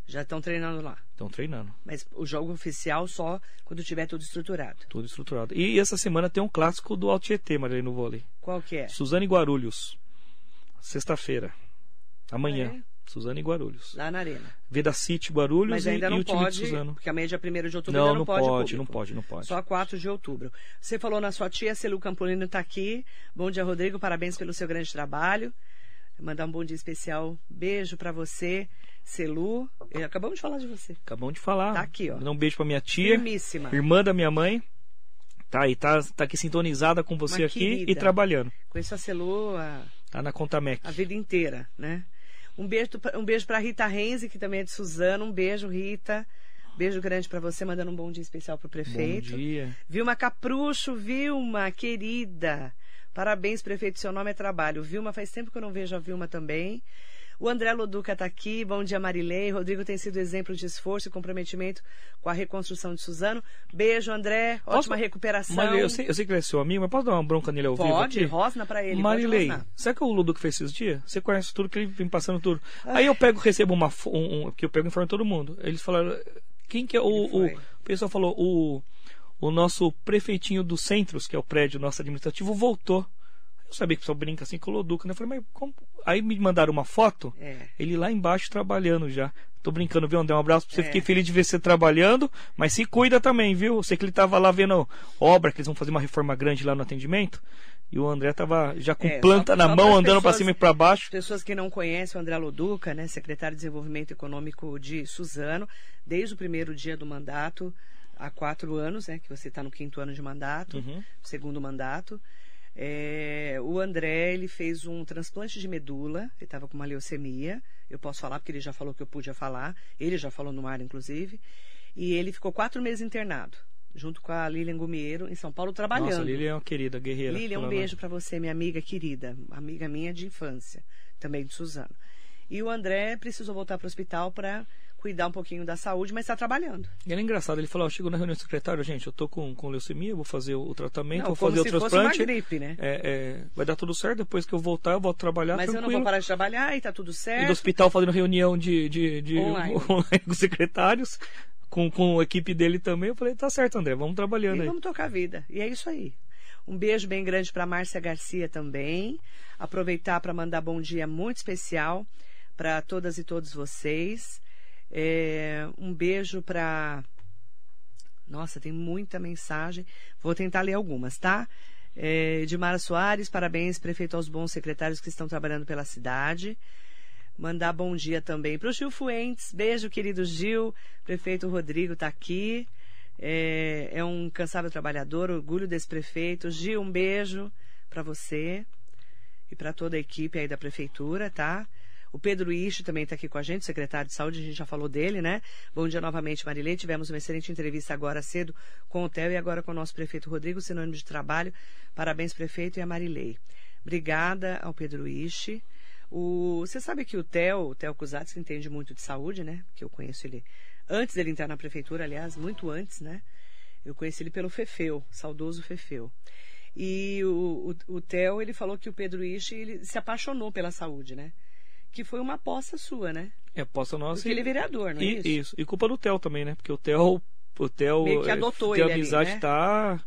S2: Já estão treinando lá.
S3: Estão treinando.
S2: Mas o jogo oficial só quando tiver tudo estruturado.
S3: Tudo estruturado. E essa semana tem um clássico do Altietê, Marilei, no vôlei.
S2: Qual que é?
S3: Suzane Guarulhos. Sexta-feira. Amanhã. É. Suzano e Guarulhos.
S2: Lá na Arena.
S3: Veda City, Guarulhos
S2: Mas ainda
S3: e,
S2: não
S3: e o time
S2: pode,
S3: de Suzano.
S2: Porque amanhã é dia 1 de outubro
S3: não,
S2: ainda não,
S3: não
S2: pode.
S3: Pode, não pode, não pode.
S2: Só 4 de outubro. Você falou na sua tia, Celu Campolino está aqui. Bom dia, Rodrigo. Parabéns pelo seu grande trabalho. Mandar um bom dia especial. Beijo para você, Celu. Acabamos de falar de você.
S3: Acabamos de falar.
S2: Tá aqui, ó.
S3: Mandar um beijo pra minha tia.
S2: Firmíssima.
S3: Irmã da minha mãe. Tá aí, tá, tá aqui sintonizada com você Uma aqui querida. e trabalhando.
S2: Conheço a Celu a,
S3: tá na Contamec.
S2: a vida inteira, né? Um beijo, um beijo pra Rita Renzi, que também é de Suzano. Um beijo, Rita. Beijo grande para você, mandando um bom dia especial pro prefeito.
S3: Bom dia.
S2: Vilma Caprucho, Vilma, querida. Parabéns, prefeito, seu nome é trabalho. Vilma, faz tempo que eu não vejo a Vilma também. O André Loduca está aqui. Bom dia, Marilei. Rodrigo tem sido exemplo de esforço e comprometimento com a reconstrução de Suzano. Beijo, André. Ótima posso... recuperação.
S3: Marilei, eu sei, eu sei, que ele é seu amigo, mas posso dar uma bronca nele ao
S2: pode,
S3: vivo aqui?
S2: Pode, rosna para ele.
S3: Marilei, sabe que o Loduca fez esses dias? Você conhece tudo que ele vem passando tudo. Ai. Aí eu pego, recebo uma... Um, um, que eu pego e informo todo mundo. Eles falaram... Quem que é o... O, o pessoal falou... O, o nosso prefeitinho dos centros, que é o prédio nosso administrativo, voltou. Eu sabia que o pessoal brinca assim com o Loduca, né? Eu falei, mas como? Aí me mandaram uma foto,
S2: é.
S3: ele lá embaixo trabalhando já. Tô brincando, viu, André? Um abraço pra você. É. Fiquei feliz de ver você trabalhando, mas se cuida também, viu? Eu sei que ele tava lá vendo obra, que eles vão fazer uma reforma grande lá no atendimento. E o André tava já com é, planta só, na só mão, andando para cima e para baixo.
S2: Pessoas que não conhecem o André Loduca, né, secretário de Desenvolvimento Econômico de Suzano, desde o primeiro dia do mandato, há quatro anos, né, que você está no quinto ano de mandato,
S3: uhum.
S2: segundo mandato. É, o André ele fez um transplante de medula, ele estava com uma leucemia. Eu posso falar porque ele já falou que eu podia falar. Ele já falou no ar, inclusive. E ele ficou quatro meses internado, junto com a Lilian Gumieiro, em São Paulo, trabalhando. Nossa,
S3: Lilian é uma querida, guerreira.
S2: Lilian, um beijo para você, minha amiga querida, amiga minha de infância, também de Suzano. E o André precisou voltar para o hospital para cuidar um pouquinho da saúde, mas está trabalhando.
S3: E ele é engraçado, ele falou, chegou na reunião do secretário, gente, eu tô com, com leucemia, vou fazer o, tratamento,
S2: Não,
S3: vou fazer o transplante.
S2: Fosse uma gripe, né?
S3: É, é, vai dar tudo certo, depois que eu voltar, eu volto trabalhar
S2: Mas
S3: tranquilo.
S2: eu não vou parar de trabalhar e tá tudo certo.
S3: E do hospital fazendo reunião de, de, de
S2: online.
S3: online com secretários, com, com a equipe dele também. Eu falei, tá certo, André, vamos trabalhando
S2: e
S3: aí.
S2: vamos tocar a vida. E é isso aí. Um beijo bem grande para Márcia Garcia também. Aproveitar para mandar bom dia muito especial para todas e todos vocês. É, um beijo para. Nossa, tem muita mensagem. Vou tentar ler algumas, tá? É, Edmara Soares, parabéns, prefeito, aos bons secretários que estão trabalhando pela cidade. Mandar bom dia também para o Gil Fuentes. Beijo, querido Gil. Prefeito Rodrigo está aqui. É, é, um incansável trabalhador, orgulho desse prefeito. Gil, um beijo para você e para toda a equipe aí da prefeitura, tá? O Pedro Ishi também está aqui com a gente, secretário de saúde, a gente já falou dele, né? Bom dia novamente, Marilei. Tivemos uma excelente entrevista agora cedo com o Theo e agora com o nosso prefeito Rodrigo, sinônimo de trabalho. Parabéns, prefeito, e a Marilei. Obrigada ao Pedro Ishi. O, você sabe que o Theo, o Theo Cusatz, entende muito de saúde, né? Que eu conheço ele antes dele entrar na prefeitura, aliás, muito antes, né? Eu conheci ele pelo Fefeu, saudoso Fefeu. E o, o, o Theo, ele falou que o Pedro Ishi, ele se apaixonou pela saúde, né? Que foi uma aposta sua, né?
S3: É aposta nossa.
S2: Porque e, ele é vereador, não é
S3: e,
S2: isso?
S3: Isso. E culpa do Theo também, né? Porque o Theo, o Theo,
S2: Meio que adotou
S3: Theo
S2: ele
S3: amizade
S2: ali, né?
S3: tá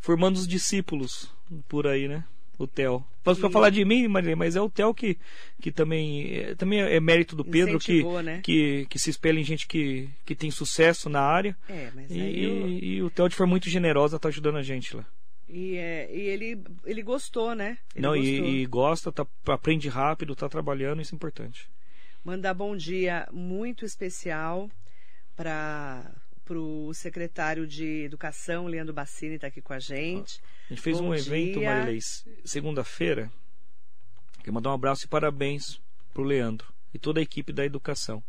S3: formando os discípulos por aí, né? O Theo. Posso
S2: E-
S3: falar de mim, Maria, mas é o Theo que, que também, é, também é mérito do Pedro, que,
S2: né?
S3: que, que se espelha em gente que, que tem sucesso na área.
S2: É, mas
S3: E,
S2: eu-
S3: e o Theo, de forma muito generosa, tá ajudando a gente lá.
S2: E, é, e ele, ele gostou, né? Ele
S3: Não,
S2: gostou.
S3: e, e gosta, tá, aprende rápido, tá trabalhando, isso é importante.
S2: Mandar bom dia muito especial para o secretário de Educação, Leandro Bassini, está aqui com a gente.
S3: A gente fez
S2: Bom
S3: um evento,
S2: dia.
S3: Marilei, segunda-feira. Quero mandar um abraço e parabéns pro Leandro e toda a equipe da educação.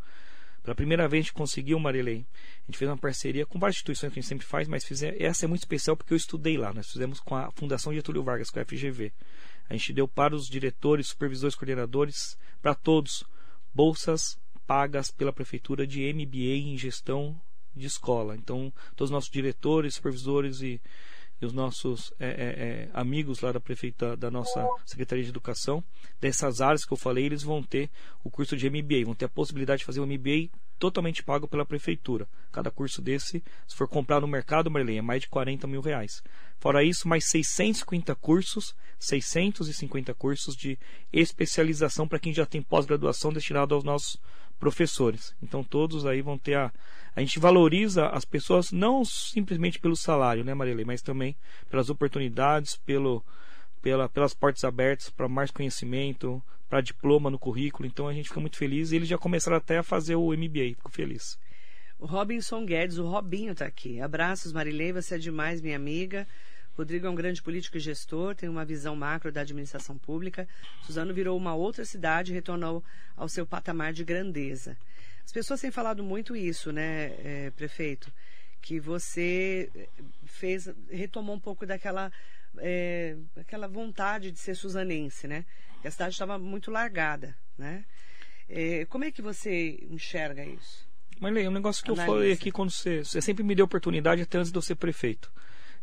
S3: Pela primeira vez a gente conseguiu, Marilei. A gente fez uma parceria com várias instituições que a gente sempre faz, mas fizer, essa é muito especial porque eu estudei lá. Nós fizemos com a Fundação Getúlio Vargas, com a FGV. A gente deu para os diretores, supervisores, coordenadores, para todos, bolsas pagas pela prefeitura de MBA em gestão de escola. Então, todos os nossos diretores, supervisores e, e os nossos é, é, é, amigos lá da prefeita, da nossa Secretaria de Educação, dessas áreas que eu falei, eles vão ter o curso de MBA, vão ter a possibilidade de fazer um MBA totalmente pago pela prefeitura. Cada curso desse, se for comprar no mercado, Marlene, é mais de 40 mil reais. Fora isso, mais 650 cursos, 650 cursos de especialização para quem já tem pós-graduação destinado aos nossos professores. Então todos aí vão ter a. A gente valoriza as pessoas não simplesmente pelo salário, né, Marilei, mas também pelas oportunidades, pelo, pela, pelas portas abertas para mais conhecimento, para diploma no currículo. Então a gente fica muito feliz e eles já começaram até a fazer o MBA. Fico feliz.
S2: Robinson Guedes, o Robinho está aqui. Abraços, Marilei, você é demais, minha amiga. Rodrigo é um grande político e gestor, tem uma visão macro da administração pública. Suzano virou uma outra cidade e retornou ao seu patamar de grandeza. As pessoas têm falado muito isso, né, eh, prefeito? Que você eh, fez, retomou um pouco daquela, eh, aquela vontade de ser suzanense, né? Que a cidade estava muito largada, né? Eh, como é que você enxerga isso?
S3: Marlene, um negócio que eu
S2: Analisa.
S3: falei aqui quando você, você sempre me deu oportunidade até antes de eu ser prefeito.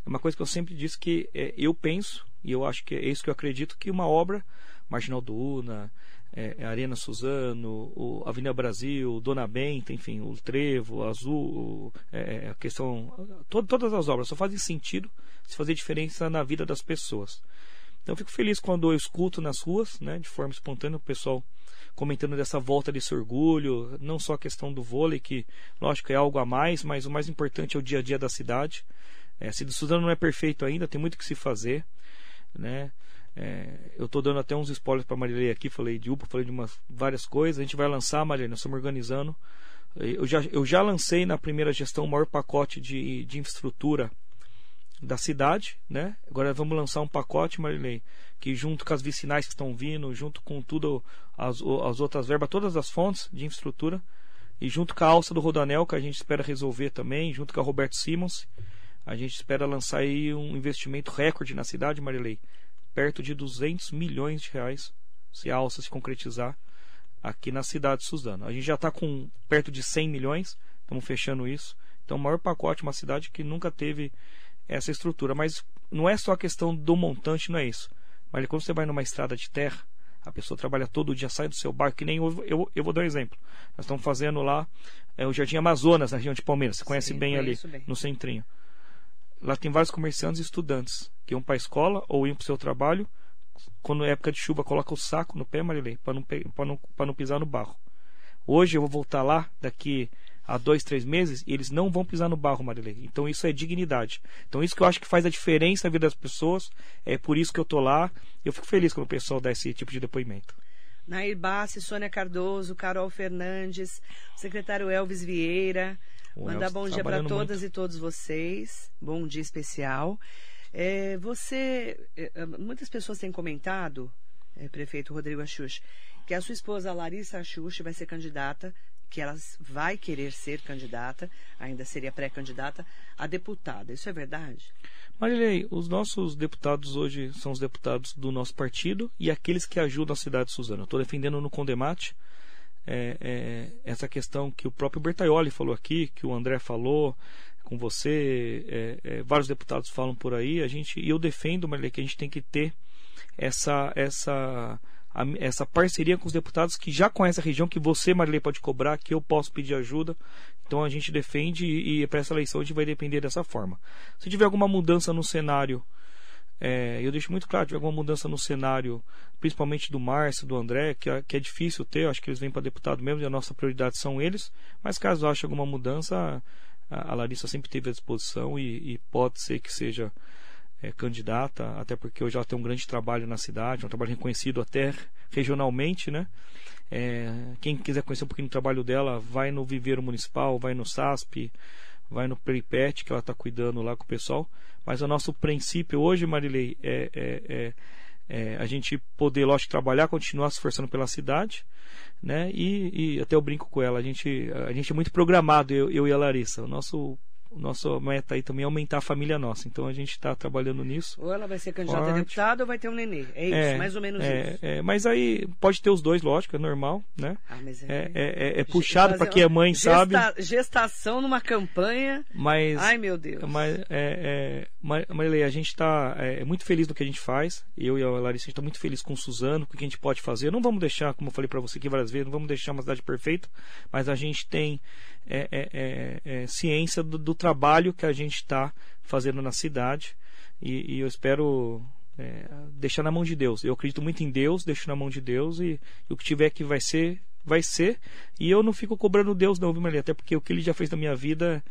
S3: É uma coisa que eu sempre disse que é, eu penso, e eu acho que é isso que eu acredito, que uma obra, Marginal Duna, é, é Arena Suzano, o Avenida Brasil, Dona Benta, enfim, o Trevo, Azul, o- é, a questão. to- todas as obras só fazem sentido se fazer diferença na vida das pessoas. Então eu fico feliz quando eu escuto nas ruas, né, de forma espontânea, o pessoal comentando dessa volta desse orgulho, não só a questão do vôlei, que lógico é algo a mais, mas o mais importante é o dia a dia da cidade. É, Suzano não é perfeito ainda, tem muito que se fazer, né? É, eu estou dando até uns spoilers para Marilei aqui, falei de UPA, falei de umas, várias coisas. A gente vai lançar, Marilei, nós estamos organizando. Eu já, eu já lancei na primeira gestão o maior pacote de, de infraestrutura da cidade, né? Agora vamos lançar um pacote, Marilei, que junto com as vicinais que estão vindo, junto com tudo as, as outras verbas, todas as fontes de infraestrutura, e junto com a alça do Rodanel, que a gente espera resolver também, junto com a Roberto Simons, a gente espera lançar aí um investimento recorde na cidade, Marilei, perto de 200 milhões de reais, se a alça se concretizar aqui na cidade de Suzano. A gente já está com perto de 100 milhões, estamos fechando isso. Então, o maior pacote, uma cidade que nunca teve essa estrutura. Mas não é só a questão do montante, não é isso. Mas quando você vai numa estrada de terra, a pessoa trabalha todo dia, sai do seu barco, que nem eu, eu, eu vou dar um exemplo. Nós estamos fazendo lá é, o Jardim Amazonas, na região de Palmeiras. Você conhece
S2: Sim,
S3: bem ali,
S2: bem.
S3: no centrinho. Lá tem vários comerciantes e estudantes que iam para a escola ou iam para o seu trabalho. Quando é época de chuva, coloca o saco no pé, Marilei, para não, pra não, não pisar no barro. Hoje eu vou voltar lá daqui a dois, três meses e eles não vão pisar no barro, Marilei. Então isso é dignidade. Então isso que eu acho que faz a diferença na vida das pessoas. É por isso que eu tô lá. Eu fico feliz quando o pessoal dá esse tipo de depoimento.
S2: Nair Bassi, Sônia Cardoso, Carol Fernandes, secretário Elvis Vieira. Mandar bom dia para todas e todos vocês. Bom dia especial. É, você, é, é, muitas pessoas têm comentado, é, prefeito Rodrigo Axux, que a sua esposa Larissa Axux vai ser candidata, que ela vai querer ser candidata, ainda seria pré-candidata, a deputada. Isso é verdade?
S3: Marilei, os nossos deputados hoje são os deputados do nosso partido e aqueles que ajudam a cidade de Suzano. Estou defendendo no Condemate é, é, essa questão que o próprio Bertaioli falou aqui, que o André falou, com você, é, é, vários deputados falam por aí, a gente, e eu defendo, Marilei, que a gente tem que ter essa, essa, a, essa parceria com os deputados que já conhecem a região, que você, Marilei, pode cobrar, que eu posso pedir ajuda. Então a gente defende e, e para essa eleição a gente vai depender dessa forma. Se tiver alguma mudança no cenário é, eu deixo muito claro, tiver alguma mudança no cenário, principalmente do Márcio, do André, que é, que é difícil ter, acho que eles vêm para deputado mesmo e a nossa prioridade são eles, mas caso ache alguma mudança, a, a Larissa sempre teve à disposição e, e pode ser que seja é, candidata, até porque hoje ela tem um grande trabalho na cidade, um trabalho reconhecido até regionalmente, né? É, quem quiser conhecer um pouquinho do trabalho dela, vai no Viveiro Municipal, vai no SASP, vai no Peripet, que ela está cuidando lá com o pessoal. Mas o nosso princípio hoje, Marilei, é, é, é, é, a gente poder, lógico, trabalhar, continuar se esforçando pela cidade, né? E, e até eu brinco com ela, a gente, a gente é muito programado, eu, eu e a Larissa. O nosso nossa meta aí também é aumentar a família nossa. Então a gente está trabalhando nisso.
S2: Ou ela vai ser candidata Forte. a deputado ou vai ter um nenê. É isso, é, mais ou menos
S3: é,
S2: isso.
S3: É, mas aí pode ter os dois, lógico, é normal, né? Ah, mas é, é, é, é puxado para quem é mãe, gesta, sabe?
S2: Gestação numa campanha.
S3: Mas,
S2: Ai, meu Deus.
S3: Mas, é, Marilei, a gente está é, muito feliz do que a gente faz. Eu e a Larissa, a gente está muito feliz com o Suzano, com o que a gente pode fazer. Não vamos deixar, como eu falei para você aqui várias vezes, não vamos deixar uma cidade perfeita, mas a gente tem é, é, é, é, ciência do, do, trabalho que a gente está fazendo na cidade e, e eu espero é, deixar na mão de Deus. Eu acredito muito em Deus, deixo na mão de Deus e, e o que tiver que vai ser, vai ser. E eu não fico cobrando Deus, não, viu, Maria? Até porque o que ele já fez na minha vida,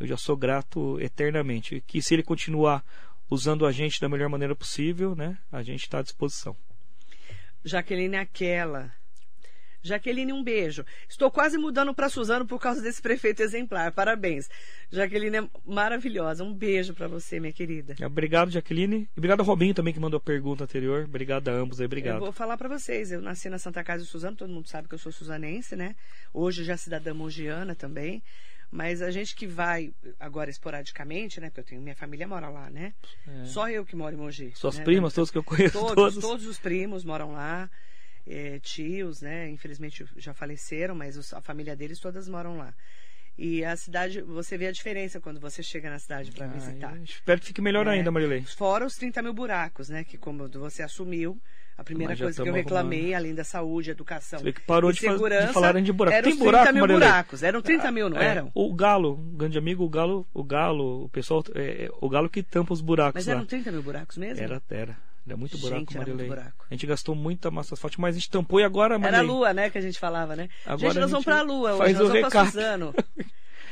S3: eu já sou grato eternamente. Que se ele continuar usando a gente da melhor maneira possível, né, a gente está à disposição.
S2: Jaqueline Aquela Jaqueline, um beijo. Estou quase mudando para Suzano por causa desse prefeito exemplar. Parabéns. Jaqueline é maravilhosa. Um beijo para você, minha querida.
S3: Obrigado, Jaqueline. E obrigado ao Robinho também que mandou a pergunta anterior. Obrigado a ambos aí, obrigado. Eu
S2: vou falar para vocês. Eu nasci na Santa Casa de Suzano, todo mundo sabe que eu sou suzanense, né? Hoje já cidadã mongiana também. Mas a gente que vai agora esporadicamente, né? Porque eu tenho minha família mora lá, né? É. Só eu que moro em Mogi.
S3: Suas
S2: né?
S3: primas, todos que eu conheço.
S2: Todos, todos, todos os primos moram lá é, tios, né? Infelizmente já faleceram, mas a família deles todas moram lá. E a cidade, você vê a diferença quando você chega na cidade para ah, visitar.
S3: Espero que fique melhor é, ainda, Marilei.
S2: Fora os 30 mil buracos, né? Que como você assumiu, a primeira coisa que eu reclamei, arrumando. além da saúde, educação
S3: você vê que parou
S2: e
S3: de,
S2: segurança,
S3: de falarem de buraco.
S2: Eram Tem 30 buraco, mil Marilei? buracos. Eram 30 mil, não
S3: é,
S2: eram?
S3: O Galo, um grande amigo, o Galo, o Galo, o pessoal, é, o Galo que tampa os buracos
S2: Mas
S3: lá.
S2: eram 30 mil buracos mesmo?
S3: Era, era. Era muito buraco,
S2: gente, era muito buraco.
S3: A gente gastou muita massa asfalto, mas a gente tampou e agora,
S2: Marilei... Era a lua, né, que a gente falava, né?
S3: Agora
S2: gente, nós vamos pra lua
S3: faz
S2: hoje, nós
S3: vamos
S2: pra Suzano.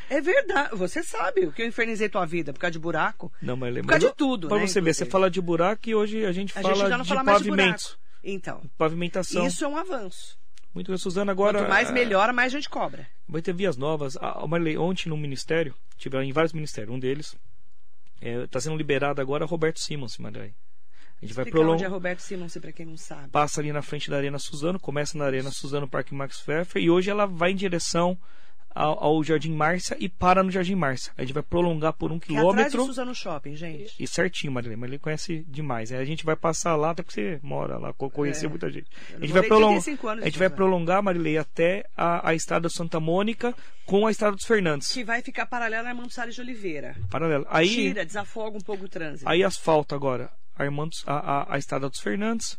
S2: É verdade, você sabe o que eu infernizei tua vida por causa de buraco.
S3: Não, mas
S2: Por causa de tudo,
S3: Pra
S2: né,
S3: você ver, você fala de buraco e hoje a gente a fala gente de fala pavimentos.
S2: Então.
S3: Pavimentação.
S2: Isso é um avanço.
S3: Muito bem, Suzana, agora.
S2: Quanto mais melhora, mais a gente cobra.
S3: Vai ter vias novas. Ah, Marilei, ontem no ministério, tive em vários ministérios, um deles está é, sendo liberado agora Roberto Simons, Marilei.
S2: A gente vai prolongar. onde é Roberto Simons, para quem não sabe.
S3: Passa ali na frente da Arena Suzano, começa na Arena Suzano Parque Max Pfeffer e hoje ela vai em direção ao, ao, Jardim Márcia e para no Jardim Márcia. A gente vai prolongar por um que quilômetro. É atrás
S2: de Suzano Shopping, gente.
S3: E, e certinho, Marilene. Marilene conhece demais. A gente vai passar lá, até porque você mora lá, conheceu é. muita gente. A gente, vai, prolong... a gente vai prolongar, Marilene, até a, a Estrada Santa Mônica com a Estrada dos Fernandes.
S2: Que vai ficar paralela a Armando Salles de Oliveira.
S3: Paralela. Aí,
S2: Tira, desafoga um pouco o trânsito.
S3: Aí asfalta agora Armando, a, a, a Estrada dos Fernandes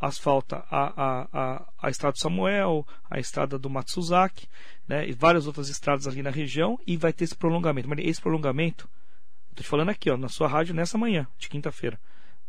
S3: asfalta a, a, a, a estrada do Samuel, a estrada do Matsuzaki, né, e várias outras estradas ali na região, e vai ter esse prolongamento. Mas esse prolongamento, estou te falando aqui, ó, na sua rádio nessa manhã, de quinta-feira,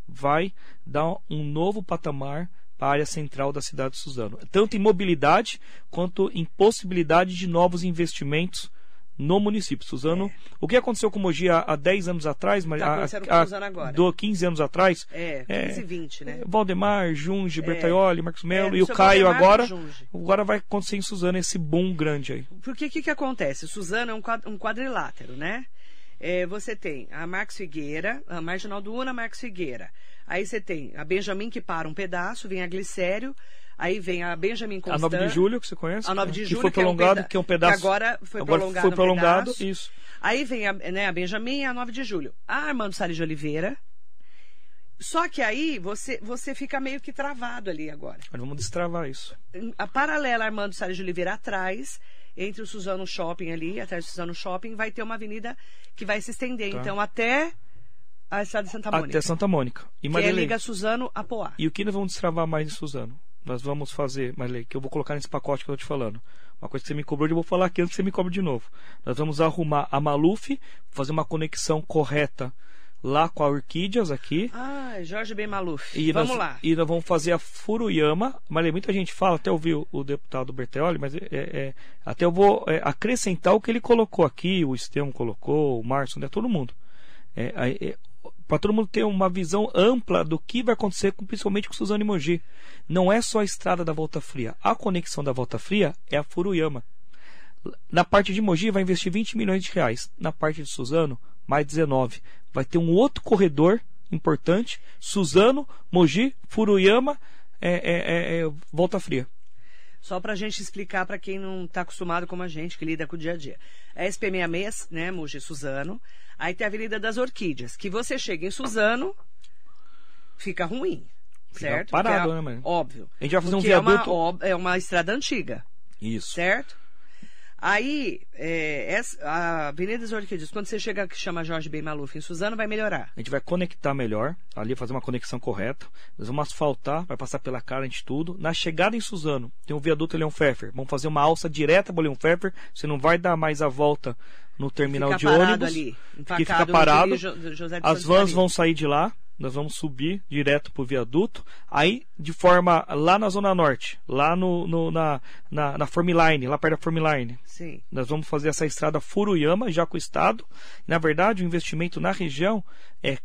S3: vai dar um novo patamar para a área central da cidade de Suzano, tanto em mobilidade quanto em possibilidade de novos investimentos no município. Suzano, é. o que aconteceu com Mogi há, há 10 anos atrás, mas
S2: tá
S3: há, há,
S2: agora.
S3: Do 15 anos atrás.
S2: É, 15 e 20, né?
S3: Valdemar, Junge, é. Bertaioli, Marcos Melo é, e o Caio Valdemar agora. Agora vai acontecer em Suzano esse boom grande aí.
S2: Porque o que, que acontece? Suzano é um, quadrilátero, né? É, você tem a Marcos Figueira, a Marginal do Una, Marcos Figueira. Aí você tem a Benjamin que para um pedaço, vem a Glicério, Aí vem a Benjamin Constant.
S3: A 9 de julho, que você conhece?
S2: A 9 de julho.
S3: Que foi prolongado, que é um, peda que
S2: é um pedaço. agora foi
S3: agora
S2: prolongado.
S3: Foi prolongado,
S2: um
S3: isso.
S2: Aí vem a, né, a Benjamin e a 9 de julho. A Armando Salles de Oliveira. Só que aí você, você fica meio que travado ali agora.
S3: Mas vamos destravar isso.
S2: A paralela Armando Salles de Oliveira atrás entre o Suzano Shopping ali, até o Suzano Shopping, vai ter uma avenida que vai se estender.
S3: Tá.
S2: Então, até a estrada de Santa Mônica.
S3: Até Santa Mônica. E
S2: que é liga Suzano a Poá.
S3: E o que nós vamos destravar mais em Suzano? Nós vamos fazer, Marilei, que eu vou colocar nesse pacote que eu tô te falando. Uma coisa que você me cobrou, eu vou falar aqui antes que você me cobre de novo. Nós vamos arrumar a Maluf, fazer uma conexão correta lá com a Orquídeas aqui.
S2: Ah, Jorge Ben Maluf.
S3: E
S2: Vamos
S3: nós,
S2: lá.
S3: E nós vamos fazer a Furuyama. Marilei, muita gente fala, até ouviu o deputado Berteoli, mas é, é, até eu vou é, acrescentar o que ele colocou aqui, o Estevão colocou, o Márcio, né, todo mundo. É, é, para todo mundo ter uma visão ampla do que vai acontecer, com, principalmente com Suzano e Mogi. Não é só a estrada da Volta Fria. A conexão da Volta Fria é a Furuyama. Na parte de Mogi vai investir 20 milhões de reais. Na parte de Suzano, mais 19. Vai ter um outro corredor importante. Suzano, Mogi, Furuyama, é, é, é, Volta Fria.
S2: Só para a gente explicar para quem não está acostumado como a gente, que lida com o dia a dia. É SP66, né, Mogi Suzano. Aí tem a Avenida das Orquídeas, que você chega em Suzano, fica ruim.
S3: Fica
S2: certo?
S3: parado,
S2: é,
S3: né, mãe?
S2: Óbvio.
S3: A gente vai fazer um
S2: Porque é uma
S3: viaduto.
S2: É uma, estrada antiga,
S3: Isso.
S2: certo? Aí, é, essa- a Avenida das Orquídeas, quando você chega que chama Jorge Ben Maluf em Suzano, vai melhorar.
S3: A gente vai conectar melhor, ali fazer uma conexão correta. Nós vamos asfaltar, vai passar pela cara de tudo. Na chegada em Suzano, tem um viaduto Leão Pfeffer. Vamos fazer uma alça direta para Leão Pfeffer. Você não vai dar mais a volta no terminal
S2: fica
S3: de ônibus.
S2: ali,
S3: que fica parado.
S2: Jo-
S3: As vans vão sair de lá. Nós vamos subir direto pro viaduto. Aí, de forma lá na Zona Norte, lá no, no- na, na, na Formline, lá perto da Formline.
S2: Sim.
S3: Nós vamos fazer essa estrada Furuyama, já com o Estado. Na verdade, o investimento na região é, é,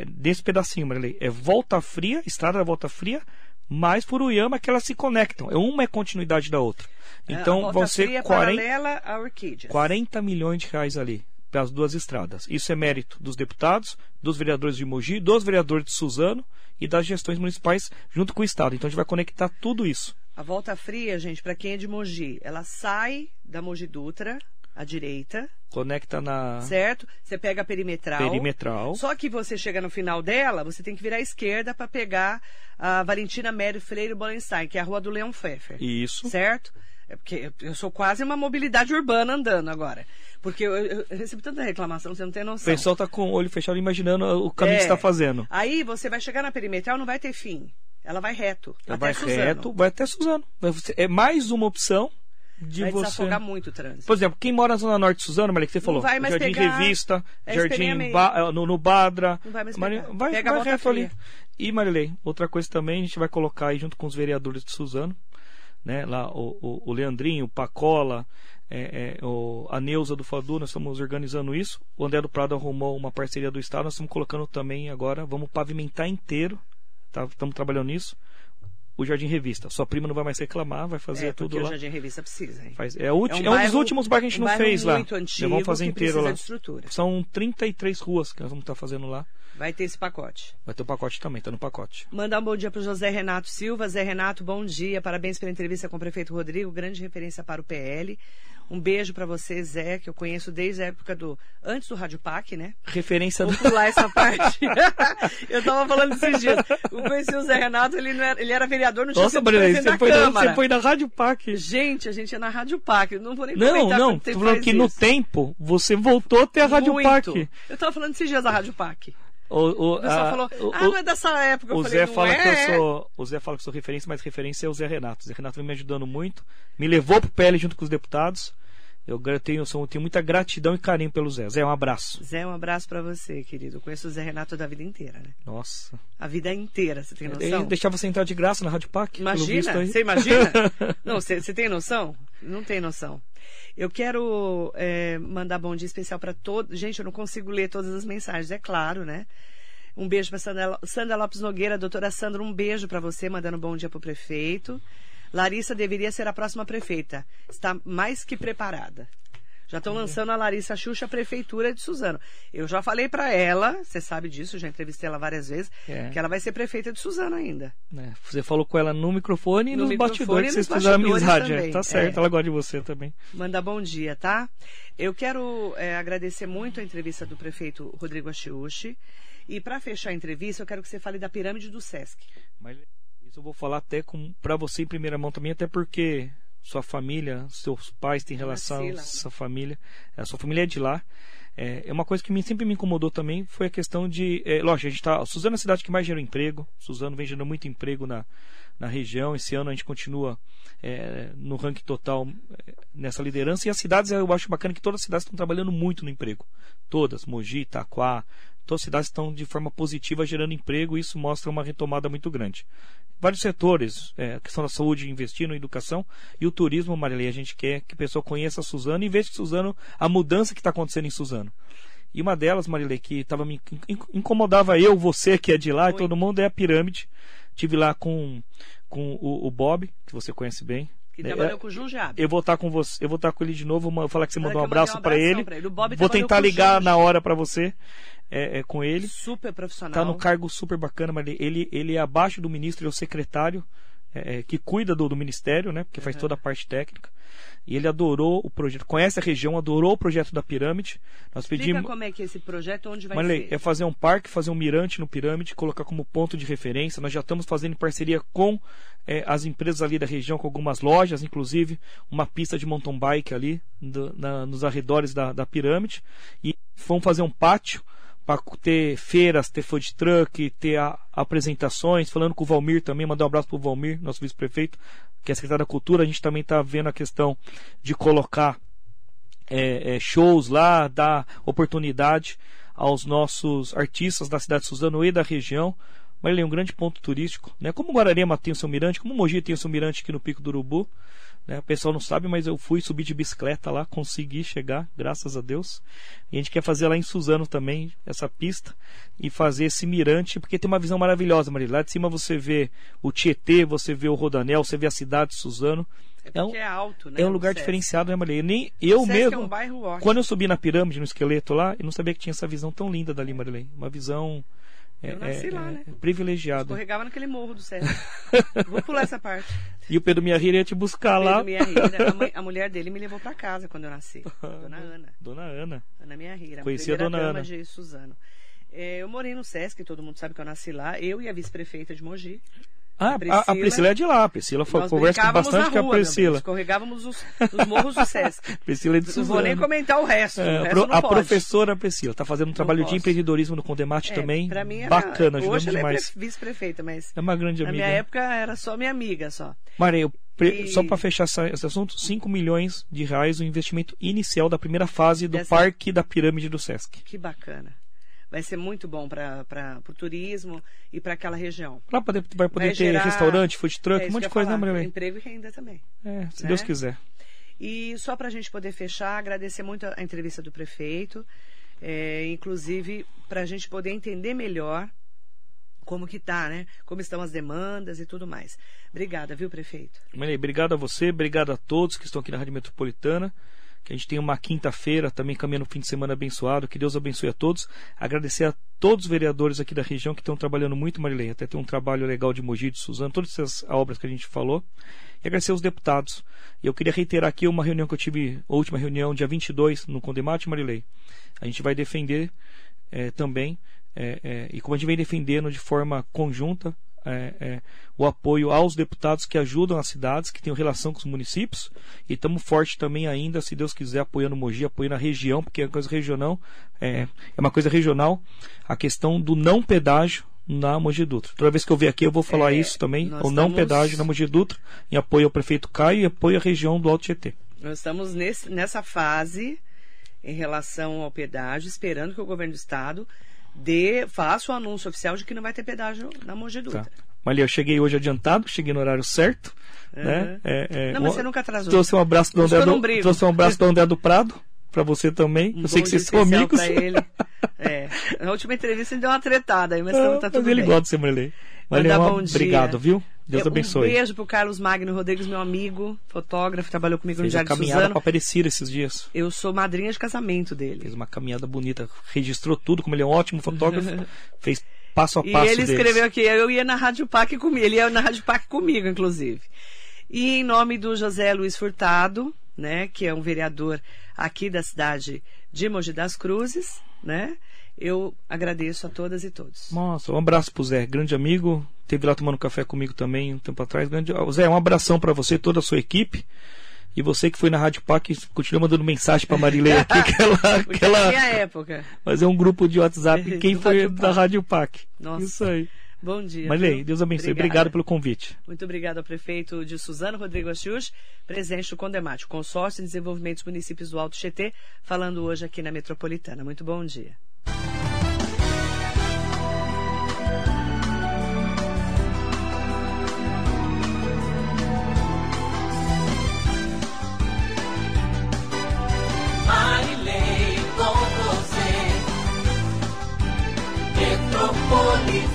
S3: é desse pedacinho, Marilei. É Volta Fria, estrada da Volta Fria, mais Furuyama, que elas se conectam. É Uma é continuidade da outra.
S2: É,
S3: Então, vão ser
S2: Fria
S3: 40,
S2: paralela a Orquídeas.
S3: 40 milhões de reais ali, pelas duas estradas. Isso é mérito dos deputados, dos vereadores de Mogi, dos vereadores de Suzano e das gestões municipais junto com o Estado. Então, a gente vai conectar tudo isso.
S2: A volta fria, gente, para quem é de Mogi, ela sai da Mogi Dutra, à direita,
S3: Conecta na
S2: certo? Você pega a perimetral.
S3: perimetral.
S2: Só que você chega no final dela, você tem que virar à esquerda para pegar a Valentina Mério Freire Bolenstein, que é a rua do Leão Pfeffer.
S3: Isso.
S2: Certo? É porque eu- sou quase uma mobilidade urbana andando agora. Porque eu, eu- eu recebi tanta reclamação, você não tem
S3: O
S2: noção.
S3: pessoal tá com o olho fechado imaginando o caminho
S2: É.
S3: que está fazendo.
S2: Aí você vai chegar na perimetral, não vai ter fim. Ela vai reto.
S3: Ela vai
S2: Suzano.
S3: reto, vai até Suzano. É mais uma opção de
S2: Vai
S3: você.
S2: desafogar muito o trânsito.
S3: Por exemplo, quem mora na Zona Norte de Suzano, Maria, que você falou,
S2: vai mais
S3: Jardim
S2: pegar
S3: Revista,
S2: a
S3: Jardim
S2: SP66.
S3: Ba- eh, no, no Badra.
S2: Não vai mais
S3: Mari-
S2: pegar.
S3: vai,
S2: Pega
S3: vai reto ali.
S2: fria.
S3: E Marilei, outra coisa também, a gente vai colocar aí junto com os vereadores de Suzano, né? Lá o, o, o Leandrinho, o Pacola, é, é, o, a Neuza do Fadu, nós estamos organizando isso. O André do Prado arrumou uma parceria do Estado, nós estamos colocando também agora, vamos pavimentar inteiro, tá? estamos trabalhando nisso. O Jardim Revista. Sua prima não vai mais reclamar, vai fazer
S2: é,
S3: tudo lá.
S2: o Jardim Revista precisa, hein?
S3: Faz- é,
S2: É um
S3: é um dos últimos bairros que a gente
S2: um
S3: não fez lá.
S2: antigo
S3: vamos fazer inteiro lá. São 33 ruas que nós vamos estar fazendo lá.
S2: Vai ter esse pacote.
S3: Vai ter o pacote também, tá no pacote.
S2: Mandar um bom dia para o José Renato Silva. Zé Renato, bom dia. Parabéns pela entrevista com o prefeito Rodrigo. Grande referência para o PL. Um beijo para você, Zé, que eu conheço desde a época do. Antes do Rádio PAC, né?
S3: Referência do.
S2: Vou pular essa parte. eu tava falando esses dias. Eu conheci o Zé Renato, ele, não era, ele era vereador, não tinha
S3: Nossa,
S2: presidente
S3: você foi, na, você foi na Rádio PAC.
S2: Gente, a gente é na Rádio PAC. Não vou nem
S3: Não, não, tô falando que no
S2: isso.
S3: tempo você voltou a ter a Rádio
S2: Muito.
S3: PAC.
S2: Eu tava falando esses dias da Rádio PAC.
S3: O, o, a-
S2: falou,
S3: o-
S2: ah, não é dessa época.
S3: O
S2: falei,
S3: Zé fala
S2: é?
S3: que eu sou. O Zé fala que eu sou referência, mas referência é o Zé Renato. O Zé Renato vem me ajudando muito. Me levou pro PL junto com os deputados. Eu tenho, sou- tenho muita gratidão e carinho pelo Zé. Zé, um abraço.
S2: Zé, um abraço pra você, querido. Eu conheço o Zé Renato da vida inteira, né?
S3: Nossa.
S2: A vida inteira, você tem
S3: Ele
S2: noção?
S3: deixava você entrar de graça na Rádio PAC.
S2: Imagina, você imagina? Não, você você tem noção? Não tem noção. Eu quero é, mandar bom dia especial para todos. Gente, eu não consigo ler todas as mensagens, é claro, né? Um beijo para Sandra, Sandra Lopes Nogueira, doutora Sandra, um beijo para você, mandando bom dia para o prefeito. Larissa deveria ser a próxima prefeita. Está mais que preparada. Já estão lançando a Larissa Xuxa, prefeitura de Suzano. Eu já falei para ela, você sabe disso, já entrevistei ela várias vezes,
S3: É.
S2: que ela vai ser prefeita de Suzano ainda.
S3: É, você falou com ela no microfone e
S2: No
S3: nos bastidores,
S2: e nos
S3: vocês fizeram amizade. é, tá certo,
S2: é.
S3: ela gosta de você também.
S2: Manda bom dia, tá? Eu quero é, agradecer muito a entrevista do prefeito Rodrigo Achiuchi. E para fechar a entrevista, eu quero que você fale da pirâmide do Sesc.
S3: Mas isso eu vou falar até pra você em primeira mão também, até porque sua família, seus pais têm relação, sua família, a sua família é de lá. É, é uma coisa que me, sempre me incomodou também foi a questão de. É, lógico, a gente tá. Suzano é a cidade que mais gera emprego. Suzano vem gerando muito emprego na, na região. Esse ano a gente continua é, no ranking total é, nessa liderança. E as cidades, eu acho bacana que todas as cidades estão trabalhando muito no emprego. Todas, Mogi, Itaquá, todas as cidades estão de forma positiva gerando emprego e isso mostra uma retomada muito grande. Vários setores, é, a questão da saúde, investir na educação e o turismo, Marilei, a gente quer que a pessoa conheça a Suzano e veja Suzano, a mudança que está acontecendo em Suzano. E uma delas, Marilei, que tava me incomodava eu, você que é de lá Oi. e todo mundo, é a pirâmide. Tive lá com, com o, o Bob, que você conhece bem,
S2: que trabalhou é, com o Junjab.
S3: Eu vou estar com você, eu vou estar com ele de novo, vou falar que você mandou um abraço um para ele. ele. Vou tentar ligar na hora para você é, é, com ele.
S2: Super profissional.
S3: Tá no cargo super bacana, mas ele, ele é abaixo do ministro, ele é o secretário é, é, que cuida do, do, ministério, né? Porque faz toda a parte técnica. E ele adorou o projeto, conhece a região, adorou o projeto da pirâmide.
S2: Nós Explica pedimos. como é que é esse projeto, onde vai
S3: Marley, ser? É fazer um parque, fazer um mirante no pirâmide, colocar como ponto de referência. Nós já estamos fazendo em parceria com é, as empresas ali da região, com algumas lojas, inclusive uma pista de mountain bike ali do, na, nos arredores da, da pirâmide. E vamos fazer um pátio para ter feiras, ter food truck, ter a, apresentações, falando com o Valmir também, mandar um abraço para o Valmir, nosso vice-prefeito, que é secretário da Cultura, a gente também está vendo a questão de colocar é, é, shows lá, dar oportunidade aos nossos artistas da cidade de Suzano e da região. Mas ele é um grande ponto turístico, né? Como Guararema tem o seu mirante, como Mogi tem o seu mirante aqui no Pico do Urubu. Né? O pessoal não sabe, mas eu fui subir de bicicleta lá, consegui chegar, graças a Deus. E a gente quer fazer lá em Suzano também, essa pista, e fazer esse mirante, porque tem uma visão maravilhosa, Maria. Lá de cima você vê o Tietê, você vê o Rodanel, você vê a cidade de Suzano.
S2: É, é um, é alto, né?
S3: É um lugar diferenciado, né, Maria? Nem eu mesmo. É um quando eu subi na pirâmide, no esqueleto lá, eu não sabia que tinha essa visão tão linda dali, Marilei. Uma visão
S2: eu nasci é, lá, né?
S3: É privilegiado.
S2: Escorregava naquele morro do Sérgio. Vou pular essa parte.
S3: E o Pedro Miarrira ia te buscar Pedro lá.
S2: Miarrira, a, mãe, a mulher dele me levou para casa quando eu nasci. Dona Ana.
S3: Dona Ana.
S2: Ana Miarrira.
S3: Conhecia a Dona Ana.
S2: de Suzano. É, eu morei no Sesc, todo mundo sabe que eu nasci lá. Eu e a vice-prefeita de Mogi.
S3: Ah, a Priscila, a Priscila é de lá. A Priscila foi, conversa bastante com a Priscila.
S2: Escorregávamos os, os morros do Sesc.
S3: Priscila é de Suzano.
S2: Não vou nem comentar o resto. É, o
S3: resto a professora Priscila está fazendo um trabalho de empreendedorismo no Condemate é, também. Pra mim era, bacana,
S2: hoje ela
S3: demais.
S2: é vice-prefeita, mas.
S3: É uma grande amiga.
S2: Na minha época era só minha amiga só.
S3: Maria, e... só para fechar esse assunto, 5 milhões de reais o investimento inicial da primeira fase do. Parque da Pirâmide do Sesc.
S2: Que bacana vai ser muito bom para o turismo e para aquela região.
S3: Lá poder, vai poder vai ter gerar, restaurante, food truck, é, um monte de coisa, né,
S2: falar, né, Emprego e renda também.
S3: É, se né? Deus quiser.
S2: E só para a gente poder fechar, agradecer muito a entrevista do prefeito, é, inclusive para a gente poder entender melhor como que tá, né? Como estão as demandas e tudo mais. Obrigada, viu, prefeito?
S3: Maria, obrigado a você, obrigado a todos que estão aqui na Rádio Metropolitana que a gente tenha uma quinta-feira também caminhando o fim de semana abençoado, que Deus abençoe a todos. Agradecer a todos os vereadores aqui da região que estão trabalhando muito, Marilei, até tem um trabalho legal de Mogi, de Suzano, todas essas obras que a gente falou. E agradecer aos deputados. E eu queria reiterar aqui uma reunião que eu tive, a última reunião, dia 22, no Condemate, Marilei. A gente vai defender é, também, é, é, e como a gente vem defendendo de forma conjunta, é, é, o apoio aos deputados que ajudam as cidades, que têm relação com os municípios. E estamos forte também ainda, se Deus quiser, apoiando Mogi, apoiando a região, porque é uma coisa regional, é, é uma coisa regional, a questão do não pedágio na Mogi Dutra. Toda vez que eu vier aqui eu vou falar é, isso também, o não estamos... pedágio na Mogi Dutra, em apoio ao prefeito Caio e apoio à região do Alto Tietê.
S2: Nós estamos nesse, nessa fase em relação ao pedágio, esperando que o governo do estado dê, faça o anúncio oficial de que não vai ter pedágio na Mogi Dutra. Tá.
S3: Mas eu cheguei hoje adiantado, cheguei no horário certo. Uhum. Né?
S2: É, é, não, mas você nunca atrasou.
S3: Trouxe um abraço do André do, trouxe um abraço do André do Prado para você também. Um eu sei que vocês são amigos.
S2: Ele. É. Na última entrevista ele deu uma tretada aí, mas ah, tá tudo
S3: mas ele
S2: bem.
S3: gosta de ser Marley. Valeu, bom obrigado, viu? Deus abençoe.
S2: Um beijo pro Carlos Magno Rodrigues, meu amigo, fotógrafo, trabalhou comigo
S3: Fez
S2: no Jardim
S3: Suzano. caminhada Aparecida esses dias.
S2: Eu sou madrinha de casamento dele.
S3: Fez uma caminhada bonita, registrou tudo, como ele é um ótimo fotógrafo, fez passo a passo
S2: E ele escreveu deles. aqui, eu ia na Rádio PAC comigo, ele ia na Rádio PAC comigo, inclusive. E em nome do José Luiz Furtado, né, que é um vereador aqui da cidade de Mogi das Cruzes, né? Eu agradeço a todas e todos.
S3: Nossa, um abraço pro Zé, grande amigo. Teve lá tomando café comigo também um tempo atrás. Grande... Zé, um abração para você e toda a sua equipe. E você que foi na Rádio PAC, continua mandando mensagem para Marilei aqui, que ela.
S2: que ela... minha época.
S3: Mas é um grupo de WhatsApp. Quem foi da Rádio PAC?
S2: Nossa.
S3: Isso aí.
S2: Bom dia.
S3: Marilei, Deus abençoe. Obrigada. Obrigado pelo convite.
S2: Muito obrigado ao prefeito de Suzano, Rodrigo Achius, presidente do Condemate, Consórcio de Desenvolvimento dos Municípios do Alto Tietê, falando hoje aqui na Metropolitana. Muito bom dia. 我的